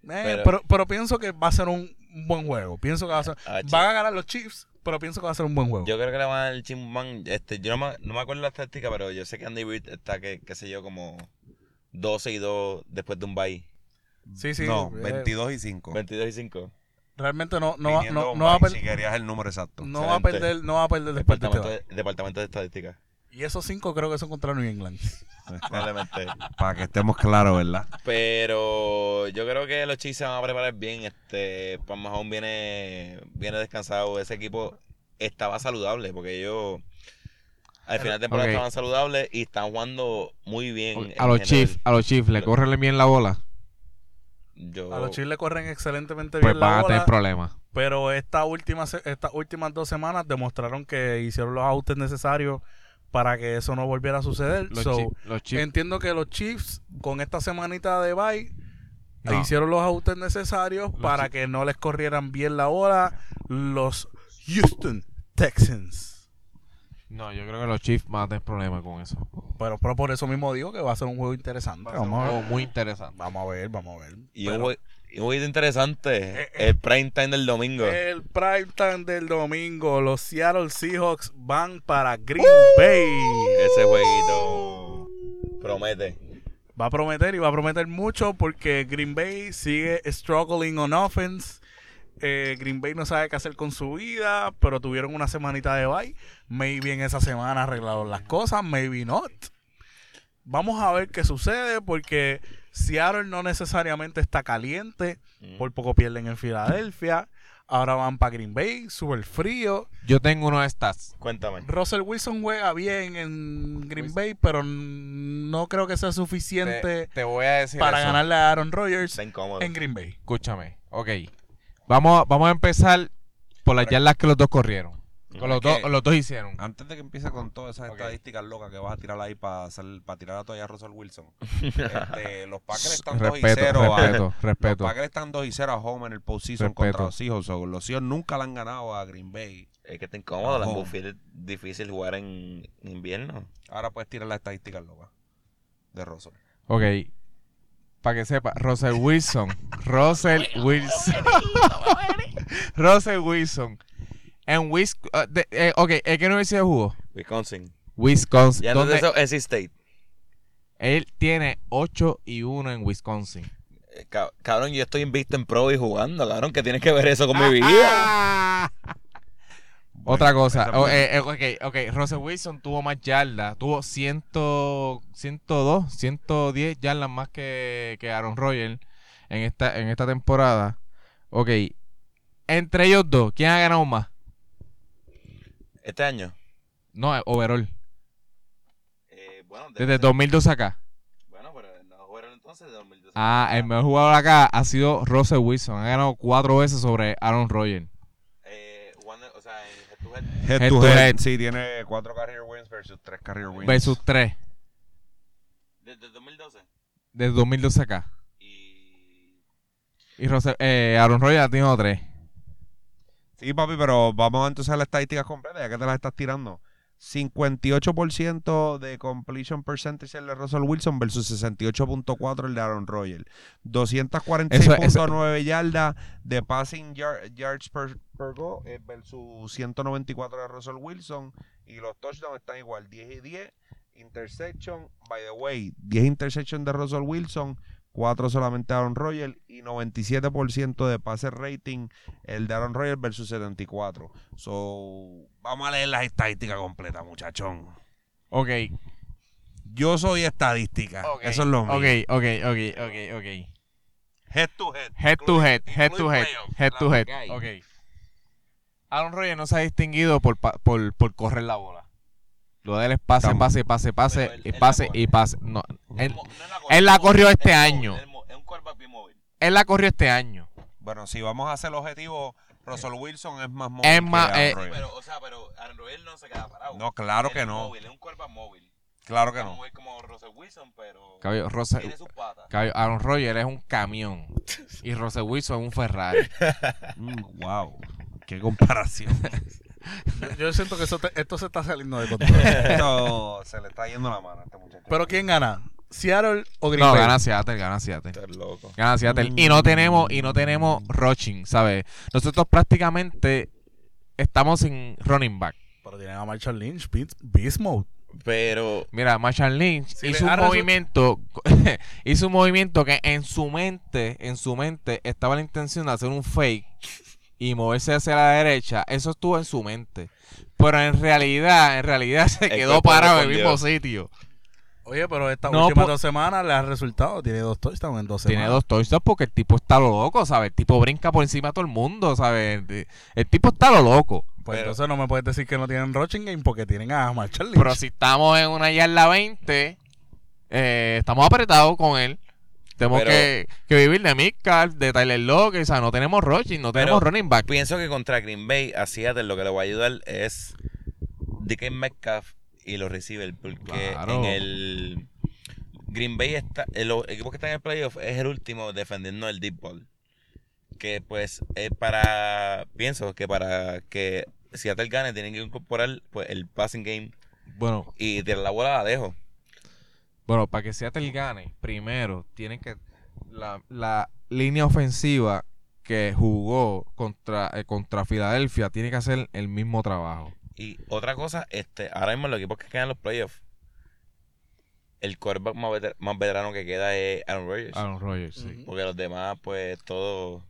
pero, Pero- pero, pienso que va a ser un buen juego. Pienso que va a ser. Ah, Van a ganar los Chiefs, pero pienso que va a ser un buen juego. Yo creo que le van a dar el chimbumbán. Este, yo no me, no me acuerdo la estadística, pero yo sé que Andy Reid está, que, qué sé yo, como 12 y 2 después de un bye. sí, sí. No, eh, 22 y 5. 22 y 5. Realmente no, no, no, no va a bye, per- Si querías el número exacto. no va a perder, no va a perder este Departamento de, departamento de estadística. Y esos cinco creo que son contra New England. Para que estemos claros, ¿verdad? Pero yo creo que los Chiefs se van a preparar bien. Este, Pan Mahon viene, viene descansado. Ese equipo estaba saludable porque ellos al final de temporada estaban saludables y están jugando muy bien. en A los general. Chiefs, a los Chiefs, le corren bien la bola. Yo, A los Chiefs le corren excelentemente Pues bien van la a tener bola, problemas. pero esta última, estas últimas dos semanas demostraron que hicieron los ajustes necesarios para que eso no volviera a suceder. Los, So, Chiefs- los Chiefs- Entiendo que los Chiefs, con esta semanita de bye, No. hicieron los ajustes necesarios para que no les corrieran bien la bola los Houston Texans. No, yo creo que los Chiefs van a tener problemas con eso. Pero, pero por eso mismo digo que va a ser un juego interesante. Va a ser un Vamos a ver. juego muy interesante. Vamos a ver, vamos a ver. y Pero un jue- y un jueguito interesante. Eh, el prime time del domingo. el prime time del domingo, los Seattle Seahawks van para Green Bay. Ese jueguito promete. Va a prometer y va a prometer mucho porque Green Bay sigue struggling on offense. Eh, Green Bay no sabe qué hacer con su vida, pero tuvieron una semanita de bye. Maybe en esa semana arreglaron las cosas, maybe not. Vamos a ver qué sucede porque Seattle no necesariamente está caliente. Mm. Por poco pierden en Filadelfia. Ahora van para Green Bay, súper frío. Yo tengo unos stats. Cuéntame. Russell Wilson juega bien en Green Bay, pero no creo que sea Te, suficiente te voy a decir para eso. ganarle a Aaron Rodgers Está incómodo. en Green Bay. Escúchame. Ok. Vamos, vamos a empezar por las yardas que los dos corrieron. Con los, dos, los dos hicieron. Antes de que empiece con todas esas estadísticas locas que vas a tirar ahí para para tirar a todavía a Russell Wilson. este, los Packers están 2 y Respeto, 0 a, respeto. Los Packers están 2 y 0 a home en el postseason Respeto. contra los Seahawks. Los Seahawks nunca le han ganado a Green Bay. Es que está incómodo. La Ojo. Bullfield es difícil jugar en invierno. Ahora puedes tirar las estadísticas locas de Russell. Ok. Para que sepa, Russell Wilson. Russell Wilson. Russell Wilson. En Wis uh, de- eh, ok, ¿en qué universidad jugó? Wisconsin. Wisconsin. Y antes de donde eso, NC State. él tiene 8 y 1 en Wisconsin. Eh, cab- Cabrón, yo estoy invicto en pro y jugando, cabrón. ¿Qué tiene que ver eso con mi vida? Otra cosa. Oh, es eh, eh, ok, ok. Russell Wilson tuvo más yardas. Tuvo 100, 102, 110 yardas más que, que Aaron Rodgers en esta, en esta temporada. Ok. Entre ellos dos, ¿quién ha ganado más? Este año. No, eh, overall. Eh, bueno, Desde ser- 2002 acá. Bueno, pero no jugaron entonces de 2012. Ah, el mejor jugador acá ha sido Russell Wilson. Ha ganado cuatro veces sobre Aaron Rodgers. Eh, jugando, o sea, en head head. To to head. head. Sí, tiene 4 career wins versus 3 career wins. Versus 3. Desde 2012. Desde 2012 acá. Y. Y Russell- eh, Aaron Rodgers ha tenido 3. Sí, papi, pero vamos entonces a las estadísticas completas, ya que te las estás tirando. 58% de completion percentage el de Russell Wilson versus 68.4 el de Aaron Rodgers. 246.9 yardas de passing yar- yards per, per go eh, versus 194 de Russell Wilson. Y los touchdowns están igual, 10 y 10. Interception, by the way, 10 interception de Russell Wilson, 4 solamente Aaron Rodgers y 97% de pase rating el de Aaron Rodgers versus 74. So, vamos a leer las estadísticas completas, muchachón. Ok. Yo soy estadística. Eso es lo mío. Ok, ok, ok, ok, ok. Head to head. Head to head, head to head, head to head. Ok. Aaron Rodgers no se ha distinguido por, por, por correr la bola. Lo de él es pase, Estamos. pase, pase, pase, él- y la pase y pase. No, él, no es él la es corrió este es año. Es es un quarterback bien móvil. él la corrió este año. Bueno, si vamos a hacer el objetivo, Russell Wilson es más móvil. Es que más, Aaron eh, Rodgers. Pero, o sea, pero Aaron Rodgers no se queda parado. No, claro Él que es no. Móvil, es un quarterback móvil. Claro que Es no. móvil como Russell Wilson, pero. Caballo, Tiene sus patas. caballo, Aaron Rodgers es un camión. Y Russell Wilson es un Ferrari. Mm, wow. Qué comparación. Yo, siento que eso te- esto se está saliendo de control. Esto se le está yendo la mano a este muchacho. Pero ¿quién gana? ¿Seattle o Green No, Bay? gana Seattle, gana Seattle. Estás loco. Gana Seattle. Y no tenemos, y no tenemos rushing, ¿sabes? Nosotros prácticamente estamos sin running back. Pero tienen a Marshall Lynch, Beast, Beast Mode. Pero. Mira, Marshall Lynch Si hizo le un movimiento, hizo un movimiento que en su mente, en su mente estaba la intención de hacer un fake y moverse hacia la derecha, eso estuvo en su mente. Pero en realidad, en realidad se El quedó parado en el mismo sitio. Oye, pero estas No, últimas dos semanas le ha resultado. Tiene dos touchdowns en dos Tiene semanas. dos touchdowns porque el tipo está lo loco, ¿sabes? El tipo brinca por encima de todo el mundo, ¿sabes? El, el tipo está lo loco. Pues Pero- entonces no me puedes decir que no tienen rushing game porque tienen a Marshall Lynch. Pero si estamos en una yarda 20, eh, estamos apretados con él. Tenemos Pero- que, que vivir de Midcard, de Tyler Lockett, o sea, no tenemos rushing, no tenemos running back. Pienso que contra Green Bay, a Seattle lo que le va a ayudar es DK Metcalf y los receivers. Porque Claro. en el Green Bay está, los equipos que están en el playoff es el último defendiendo el deep ball. Que pues es para, pienso que para que Seattle gane tienen que incorporar pues el passing game Bueno, y tirar la bola a lejos. Bueno, para que Seattle gane, primero tienen que. La, la línea ofensiva que jugó contra, eh, contra Filadelfia tiene que hacer el mismo trabajo. Y otra cosa, este, ahora mismo los equipos que quedan en los playoffs, el quarterback más, veter- más veterano que queda es Aaron Rodgers. Aaron Rodgers, sí. Porque los demás, pues, todo.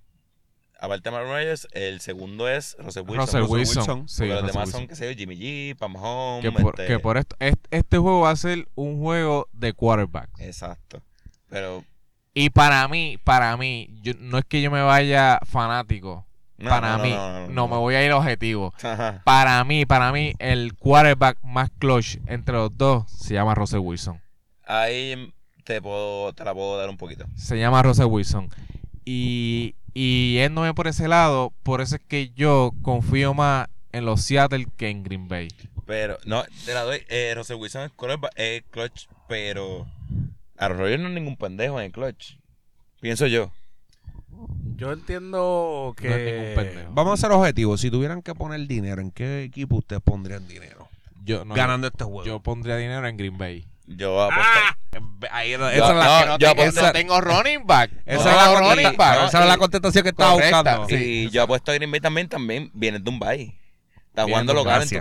Aparte de Aaron Rodgers, el segundo es Russell Wilson. Russell Russell Wilson. Wilson. sí, porque los Russell demás Wilson. son, qué sé yo, Jimmy G, Pam Mahomes. que por, este- que por esto, este, este juego va a ser un juego de quarterback. Exacto. Pero. Y para mí, para mí, yo- no es que yo me vaya fanático. no, para no, mí, no, no, no, no. me voy a ir objetivo. Ajá. Para mí, para mí, el quarterback más clutch entre los dos se llama Russell Wilson. Ahí te, puedo, te la puedo dar un poquito. Se llama Russell Wilson. Y, y yéndome por ese lado, por eso es que yo confío más en los Seattle que en Green Bay. Pero, no, te la doy. Eh, Russell Wilson es quarterback- es clutch, pero. Aaron Rodgers no es ningún pendejo en el clutch. Pienso yo. Yo entiendo que. No es ningún pendejo. Vamos a ser objetivos. Si tuvieran que poner dinero, ¿en qué equipo ustedes pondrían dinero? Yo, no, Ganando este juego. yo pondría dinero en Green Bay. Yo apuesto. Ahí, Yo- esa es la no, que no yo te- apuesto- esa- no tengo running back. esa No, es la running back. no, Esa era la contestación que estaba buscando. Y yo apuesto a Green Bay también, también viene de un bye. Estás Viene jugando local en tu,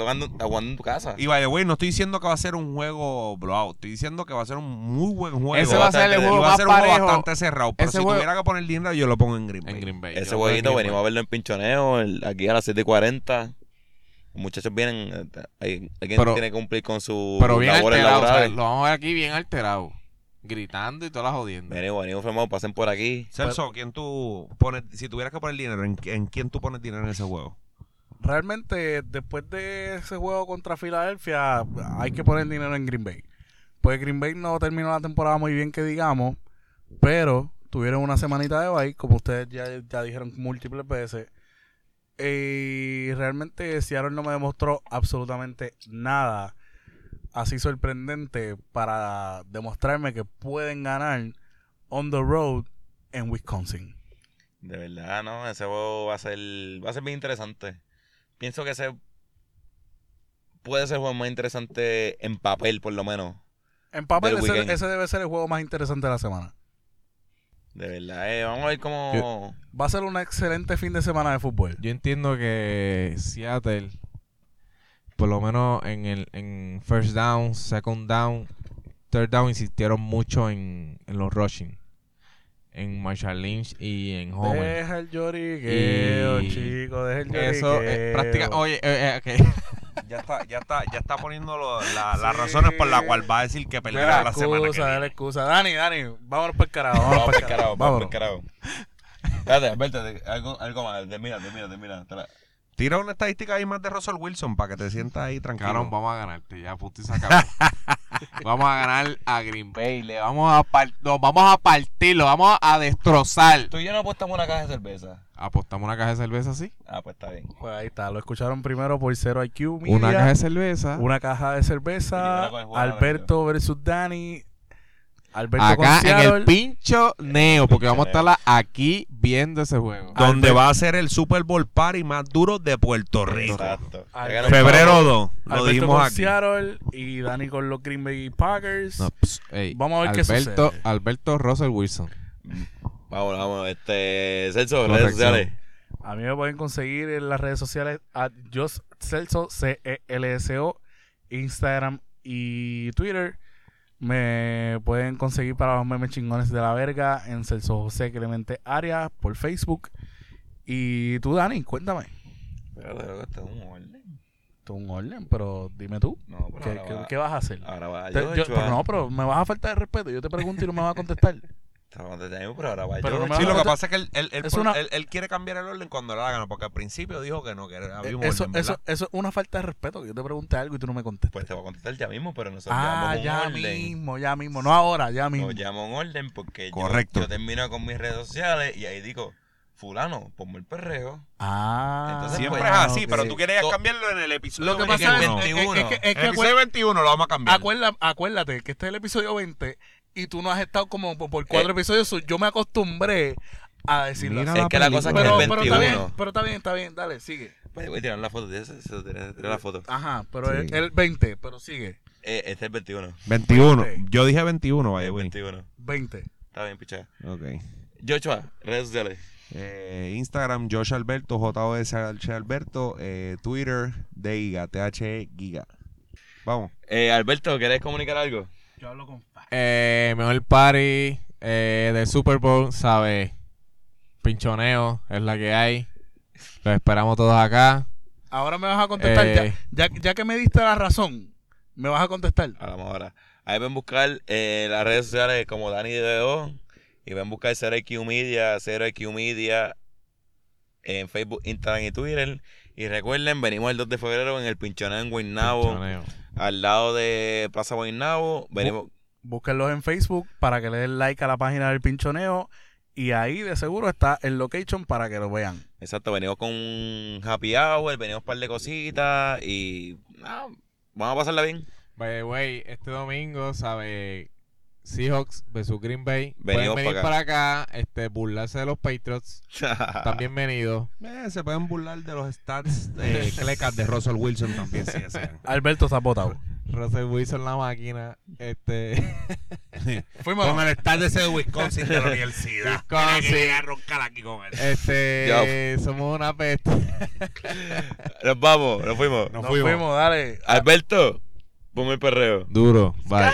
jugando, estás jugando en tu casa. Y by the way, no estoy diciendo que va a ser un juego blowout. Estoy diciendo que va a ser un muy buen juego. Ese va a ser el juego va a más ser un juego parejo. bastante cerrado. Pero Ese si juego- tuviera que poner dinero, yo lo pongo en Green Bay. En Green Bay. Ese jueguito venimos a verlo en Pinchoneo, el- aquí a las 7.40. Los muchachos vienen, eh, hay- alguien Pero- tiene que cumplir con sus Pero bien labores alterado, o sea, laborales. lo vamos a ver aquí bien alterado. Gritando y todas las jodiendas. Venimos, venimos formados, pasen por aquí. Celso, ¿quién tú pones, si tuvieras que poner dinero, ¿en, en quién tú pones dinero en ese juego? Realmente, después de ese juego contra Filadelfia, hay que poner dinero en Green Bay. Pues Green Bay no terminó la temporada muy bien, que digamos, pero tuvieron una semanita de bye, como ustedes ya, ya dijeron múltiples veces. Y realmente Seattle no me demostró absolutamente nada así sorprendente para demostrarme que pueden ganar on the road en Wisconsin. De verdad, ¿no? Ese juego va a ser, va a ser bien interesante. Pienso que ese puede ser el juego más interesante en papel, por lo menos. En papel, ese debe ser el juego más interesante de la semana. De verdad, eh. Vamos a ver cómo... Va a ser un excelente fin de semana de fútbol. Yo entiendo que Seattle, por lo menos en el en first down, second down, third down, insistieron mucho en, en los rushing. En Marshall Lynch y en Homer. Deja el lloriqueo, Y- chico, deja el lloriqueo. Eso es práctica. Oye, eh, eh, ok. Ya está, ya está, ya está poniendo lo- la- las razones por las cuales va a decir que perderá la la semana que excusa, dale viene. excusa. Dani, Dani, vámonos para el carajo. Vámonos Vamos para por carajo, vamos Vámonos. por carajo. Espérate, espérate, algo, algo más. Termina, termina, termina. Tira una estadística ahí más de Russell Wilson para que te sientas ahí tranquilo. Cabrón, vamos a ganarte ya, punto y se acabó. vamos a ganar a Green Bay. Le vamos a par- nos vamos a partir, lo vamos a destrozar. Tú y yo no apostamos una caja de cerveza. Apostamos una caja de cerveza así. Ah, pues está bien. Pues ahí está, lo escucharon primero por Cero IQ Media. Una caja de cerveza. Una caja de cerveza. Juego Alberto versus Dani. Alberto Acá con en el pincho neo, porque vamos a estar aquí viendo ese juego. Donde Albert- va a ser el Super Bowl Party más duro de Puerto Rico. Exacto. Febrero 2, lo Alberto dijimos con aquí. Seattle y Dani con los Green Bay Packers. No, ps, ey, Vamos a ver qué sucede. Alberto Russell Wilson. Vamos, vamos. Este, Celso, redes sociales. A mí me pueden conseguir en las redes sociales a Just Celso, C-E-L-S-O, Instagram y Twitter. Me pueden conseguir para los memes chingones de la verga en Celso José Clemente Arias por Facebook. Y tú, Dani, cuéntame. Pero creo que esto es un orden. Esto es un orden, pero dime tú. No, pero ¿Qué, qué- va- qué vas a hacer? Ahora va Te- yo, yo- pero no, pero me vas a faltar de respeto. Yo te pregunto y no me vas a contestar. pero ahora va Pero yo. no me Sí, lo que pasa es que él, él- él Es por- una- él- él quiere cambiar el orden cuando la gana, porque al principio dijo que no, que era- había un eso, orden, eso, ¿verdad? eso es una falta de respeto. que Yo te pregunté algo y tú no me contestas. Pues te voy a contestar ya mismo, pero nosotros ah, un ya orden. mismo, ya mismo. No ahora, ya mismo. Nos llamo un orden porque yo- Correcto. Yo, termino con mis redes sociales y ahí digo, fulano, ponme el perreo. Ah, Entonces, Siempre pues, es así, pero tú querías cambiarlo en el episodio Lo que 21. pasa es, el es- es- 21. es que, es En que el episodio acuérdate, 21 lo vamos a cambiar. acuérdate, acuérdate que este es el episodio 20 y tú no has estado como por, por cuatro Eh. episodios. so Yo me acostumbré a decirlo así. la Es que la cosa es que Pero, el pero está bien, 21. pero está bien, está bien. Dale, sigue. Voy a tirar la foto, tira, tira- tira la foto. Ajá, pero Sí. el, el 20, pero sigue. Eh, este es el 21. 21. Ok. Yo dije 21, vaya, güey. 21. 20. Está bien, pichada. Ok. Joshua, redes sociales. Eh, Instagram, Josh Alberto, JOS Alberto. Eh, Twitter, de Giga, TH Giga. Vamos. Eh, Alberto, ¿querés comunicar algo? Yo hablo con Eh, mejor party eh, del Super Bowl, ¿sabes? Pinchoneo es la que hay. Los esperamos todos acá. Ahora me vas a contestar. Eh. Ya, ya, ya que me diste la razón, me vas a contestar. Hablamos ahora. Ahí ven buscar eh, las redes sociales como Dani DDO y ven buscar 0IQ Media, 0IQ Media en Facebook, Instagram y Twitter. Y recuerden, venimos el 2 de febrero en el Pinchoneo en Guaynabo, Pinchoneo. al lado de Plaza Guaynabo. Venimos, Búsquenlos en Facebook para que le den like a la página del pinchoneo. Y ahí de seguro está el location para que lo vean. exacto, venimos con un happy hour, venimos un par de cositas y nada, vamos a pasarla bien. By the way, este domingo, ¿sabe? Seahawks versus Green Bay. Venimos Pueden venir pa' para acá, este, burlarse de los Patriots. Están bienvenidos. Eh, se pueden burlar de los stats de clecas de Russell Wilson también, si desean. Alberto está botado. Russell Wilson la máquina. Este. Fuimos. Con el stat de Wisconsin de la universidad. Wisconsin. A roncar aquí con él. Este. somos una peste. nos vamos, nos fuimos. Nos fuimos, dale. Alberto, ponme el perreo. Duro. Bye.